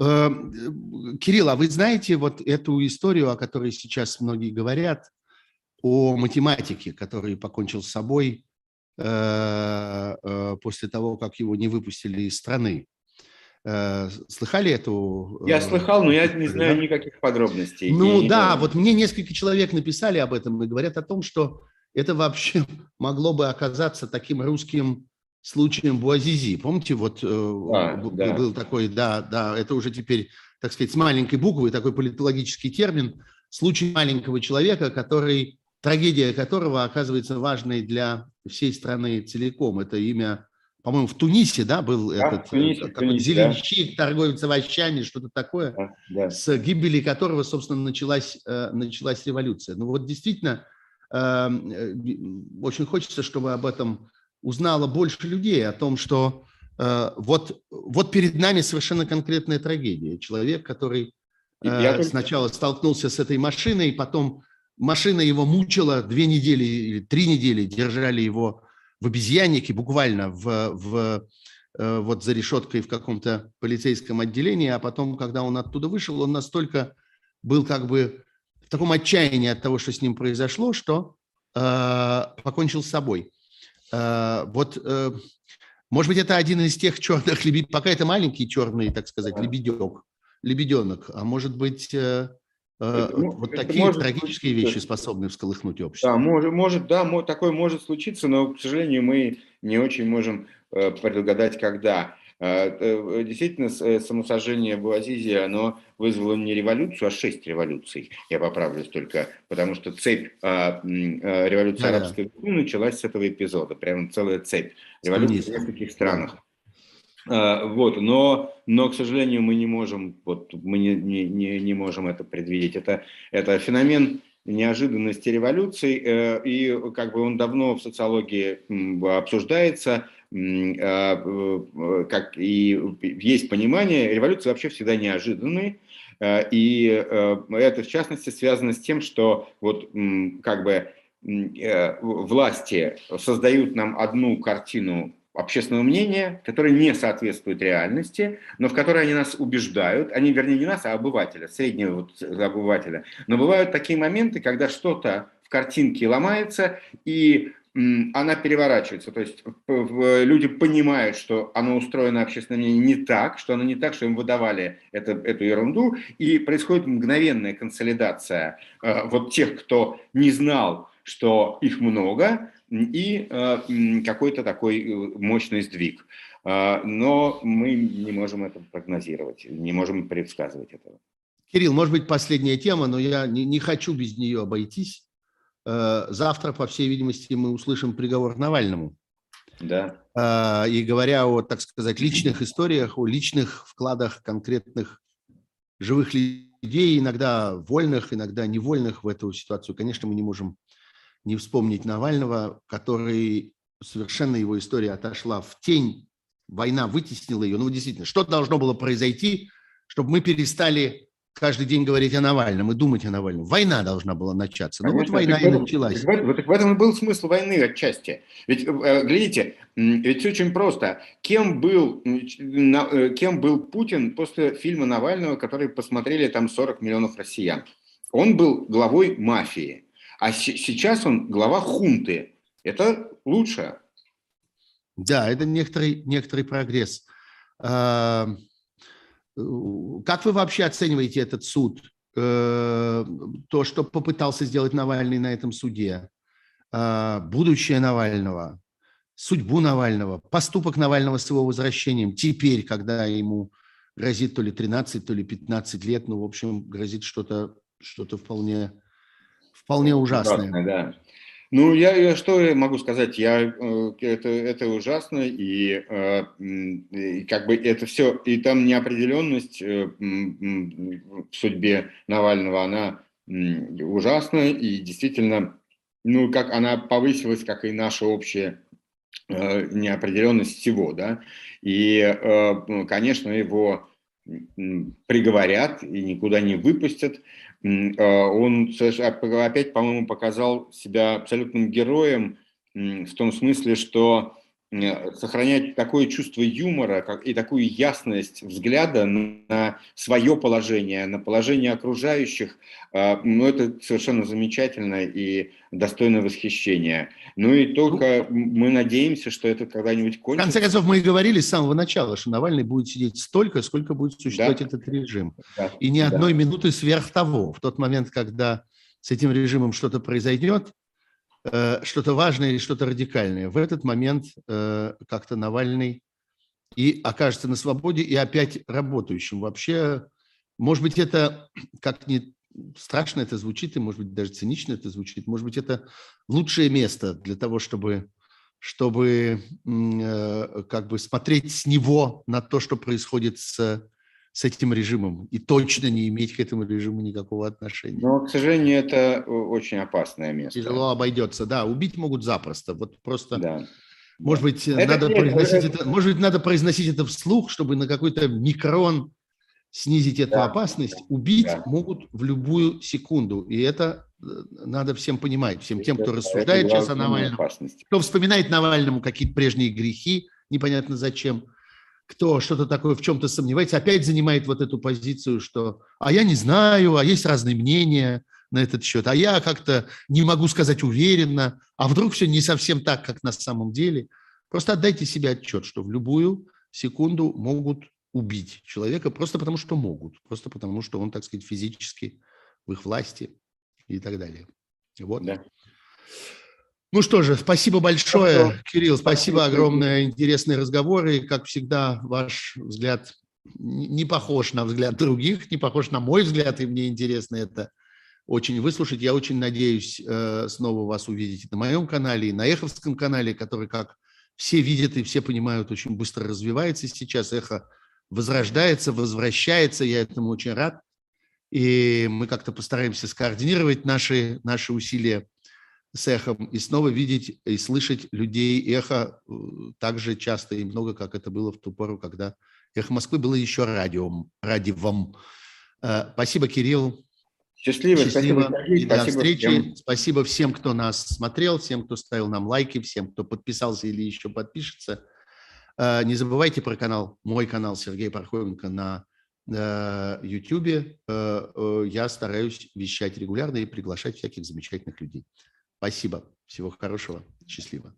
[SPEAKER 1] Эм, э, Кирилл, а вы знаете вот эту историю, о которой сейчас многие говорят, о математике, который покончил с собой э, э, после того, как его не выпустили из страны? Слыхали эту?
[SPEAKER 2] Я слыхал, но я не знаю да? никаких подробностей.
[SPEAKER 1] Ну да, вот мне несколько человек написали об этом и говорят о том, что это вообще могло бы оказаться таким русским случаем Буазизи. Помните, вот э, а, был, да. был такой, да, да, это уже теперь, так сказать, с маленькой буквы, такой политологический термин, случай маленького человека, который, трагедия которого оказывается важной для всей страны целиком. Это имя, по-моему, в Тунисе, да, был да, этот Тунисе, такой Тунисе, зеленщик, да. торговец овощами, что-то такое, да, да. с гибели которого, собственно, началась, э, началась революция. Ну вот действительно, очень хочется, чтобы об этом узнало больше людей о том, что э, вот, вот перед нами совершенно конкретная трагедия. Человек, который э, сначала столкнулся с этой машиной, потом машина его мучила две недели или три недели, держали его в обезьяннике, буквально в, в, э, вот за решеткой в каком-то полицейском отделении, а потом, когда он оттуда вышел, он настолько был как бы в таком отчаянии от того, что с ним произошло, что э, покончил с собой. Э, вот, э, может быть, это один из тех черных лебедей, пока это маленький черный, так сказать, лебедек, лебеденок, а может быть, э, это, вот такие может трагические случиться. вещи способны всколыхнуть общество.
[SPEAKER 2] Да, может, может, да, такое может случиться, но, к сожалению, мы не очень можем предугадать, когда. Э, э, действительно, э, самосожжение Буазизи, оно вызвало не революцию, а шесть революций. Я поправлюсь только, потому что цепь а, революции да, арабской да. началась с этого эпизода. Прямо целая цепь революций в нескольких странах. А, вот, но, но, к сожалению, мы не можем, вот, мы не, не, не можем это предвидеть. Это, это феномен неожиданности революций, и как бы он давно в социологии обсуждается, а, э, как и есть понимание, революции вообще всегда неожиданные, а, и э, это в частности связано с тем, что вот как бы э, власти создают нам одну картину общественного мнения, которое не соответствует реальности, но в которой они нас убеждают, они, вернее, не нас, а обывателя, среднего вот обывателя. Но бывают такие моменты, когда что-то в картинке ломается, и она переворачивается. То есть люди понимают, что оно устроено общественное мнение не так, что оно не так, что им выдавали это, эту ерунду, и происходит мгновенная консолидация э, вот тех, кто не знал, что их много, и э, какой-то такой э, мощный сдвиг. Но мы не можем это прогнозировать, не можем предсказывать этого.
[SPEAKER 1] Кирилл, может быть, последняя тема, но я не, не хочу без нее обойтись. Э, завтра, по всей видимости, мы услышим приговор Навальному.
[SPEAKER 2] Да.
[SPEAKER 1] Э, и говоря о, так сказать, личных историях, о личных вкладах конкретных живых людей, иногда вольных, иногда невольных в эту ситуацию, конечно, мы не можем не вспомнить Навального, который совершенно его история отошла в тень, война вытеснила ее. Ну, действительно, что должно было произойти, чтобы мы перестали каждый день говорить о Навальном и думать о Навальном. Война должна была начаться. Ну вот война
[SPEAKER 2] и
[SPEAKER 1] этом, началась.
[SPEAKER 2] Так, вот, в этом и был смысл войны отчасти. Ведь, э, глядите, ведь все очень просто. Кем был, э, кем был Путин после фильма Навального, который посмотрели там 40 миллионов россиян? Он был главой мафии. А сейчас он глава хунты. Это лучше.
[SPEAKER 1] Да, это некоторый, некоторый прогресс. А, как вы вообще оцениваете этот суд? Э, то, что попытался сделать Навальный на этом суде, а, будущее Навального, судьбу Навального, поступок Навального с его возвращением, теперь, когда ему грозит то ли 13, то ли 15 лет, ну, в общем, грозит что-то что вполне, вполне ужасное.
[SPEAKER 2] ужасное да. Ну, я, я что могу сказать? Я, э, это, это ужасно, и, э, и как бы это все, и там неопределенность э, в судьбе Навального, она ужасна, и действительно, ну, как она повысилась, как и наша общая неопределенность всего, да, и, конечно, его приговорят и никуда не выпустят, он опять, по-моему, показал себя абсолютным героем в том смысле, что сохранять такое чувство юмора как, и такую ясность взгляда на свое положение, на положение окружающих, а, ну, это совершенно замечательно и достойно восхищения. Ну и только мы надеемся, что это когда-нибудь кончится.
[SPEAKER 1] В конце концов, мы и говорили с самого начала, что Навальный будет сидеть столько, сколько будет существовать да. этот режим. Да. И ни одной да. минуты сверх того. В тот момент, когда с этим режимом что-то произойдет, Э, что-то важное или что-то радикальное. В этот момент э, как-то Навальный и окажется на свободе, и опять работающим. Вообще, может быть, это, как не страшно это звучит, и, может быть, даже цинично это звучит, может быть, это лучшее место для того, чтобы, чтобы э, как бы смотреть с него на то, что происходит с с этим режимом и точно не иметь к этому режиму никакого отношения.
[SPEAKER 2] Но, к сожалению, это очень опасное место.
[SPEAKER 1] Тяжело обойдется, да, убить могут запросто, вот просто... Да. Может быть, это надо произносить это... это, может быть, надо произносить это вслух, чтобы на какой-то микрон снизить эту да. опасность. Убить да. могут в любую секунду, и это э, надо всем понимать, всем тем, кто рассуждает сейчас о Навальном, опасность. кто вспоминает Навальному какие-то прежние грехи, непонятно зачем, кто что-то такое в чем-то сомневается, опять занимает вот эту позицию, что «а я не знаю, а есть разные мнения на этот счет, а я как-то не могу сказать уверенно, а вдруг все не совсем так, как на самом деле». Просто отдайте себе отчет, что в любую секунду могут убить человека просто потому, что могут, просто потому, что он, так сказать, физически в их власти и так далее. Вот. Да. Ну что же, спасибо большое, Хорошо. Кирилл, спасибо огромное, интересные разговоры. Как всегда, ваш взгляд не похож на взгляд других, не похож на мой взгляд, и мне интересно это очень выслушать. Я очень надеюсь э, снова вас увидеть на моем канале, и на Эховском канале, который, как все видят и все понимают, очень быстро развивается сейчас. Эхо возрождается, возвращается, я этому очень рад. И мы как-то постараемся скоординировать наши, наши усилия с эхом и снова видеть и слышать людей эхо э, так же часто и много, как это было в ту пору, когда эхо Москвы было еще радиом, радивом. Э, спасибо, Кирилл.
[SPEAKER 2] Счастливо,
[SPEAKER 1] Счастливо. спасибо. И спасибо до встречи. Всем. Спасибо всем, кто нас смотрел, всем, кто ставил нам лайки, всем, кто подписался или еще подпишется. Э, не забывайте про канал, мой канал Сергей Пархоменко на YouTube. Я стараюсь вещать регулярно и приглашать всяких замечательных людей. Спасибо. Всего хорошего. Счастливо.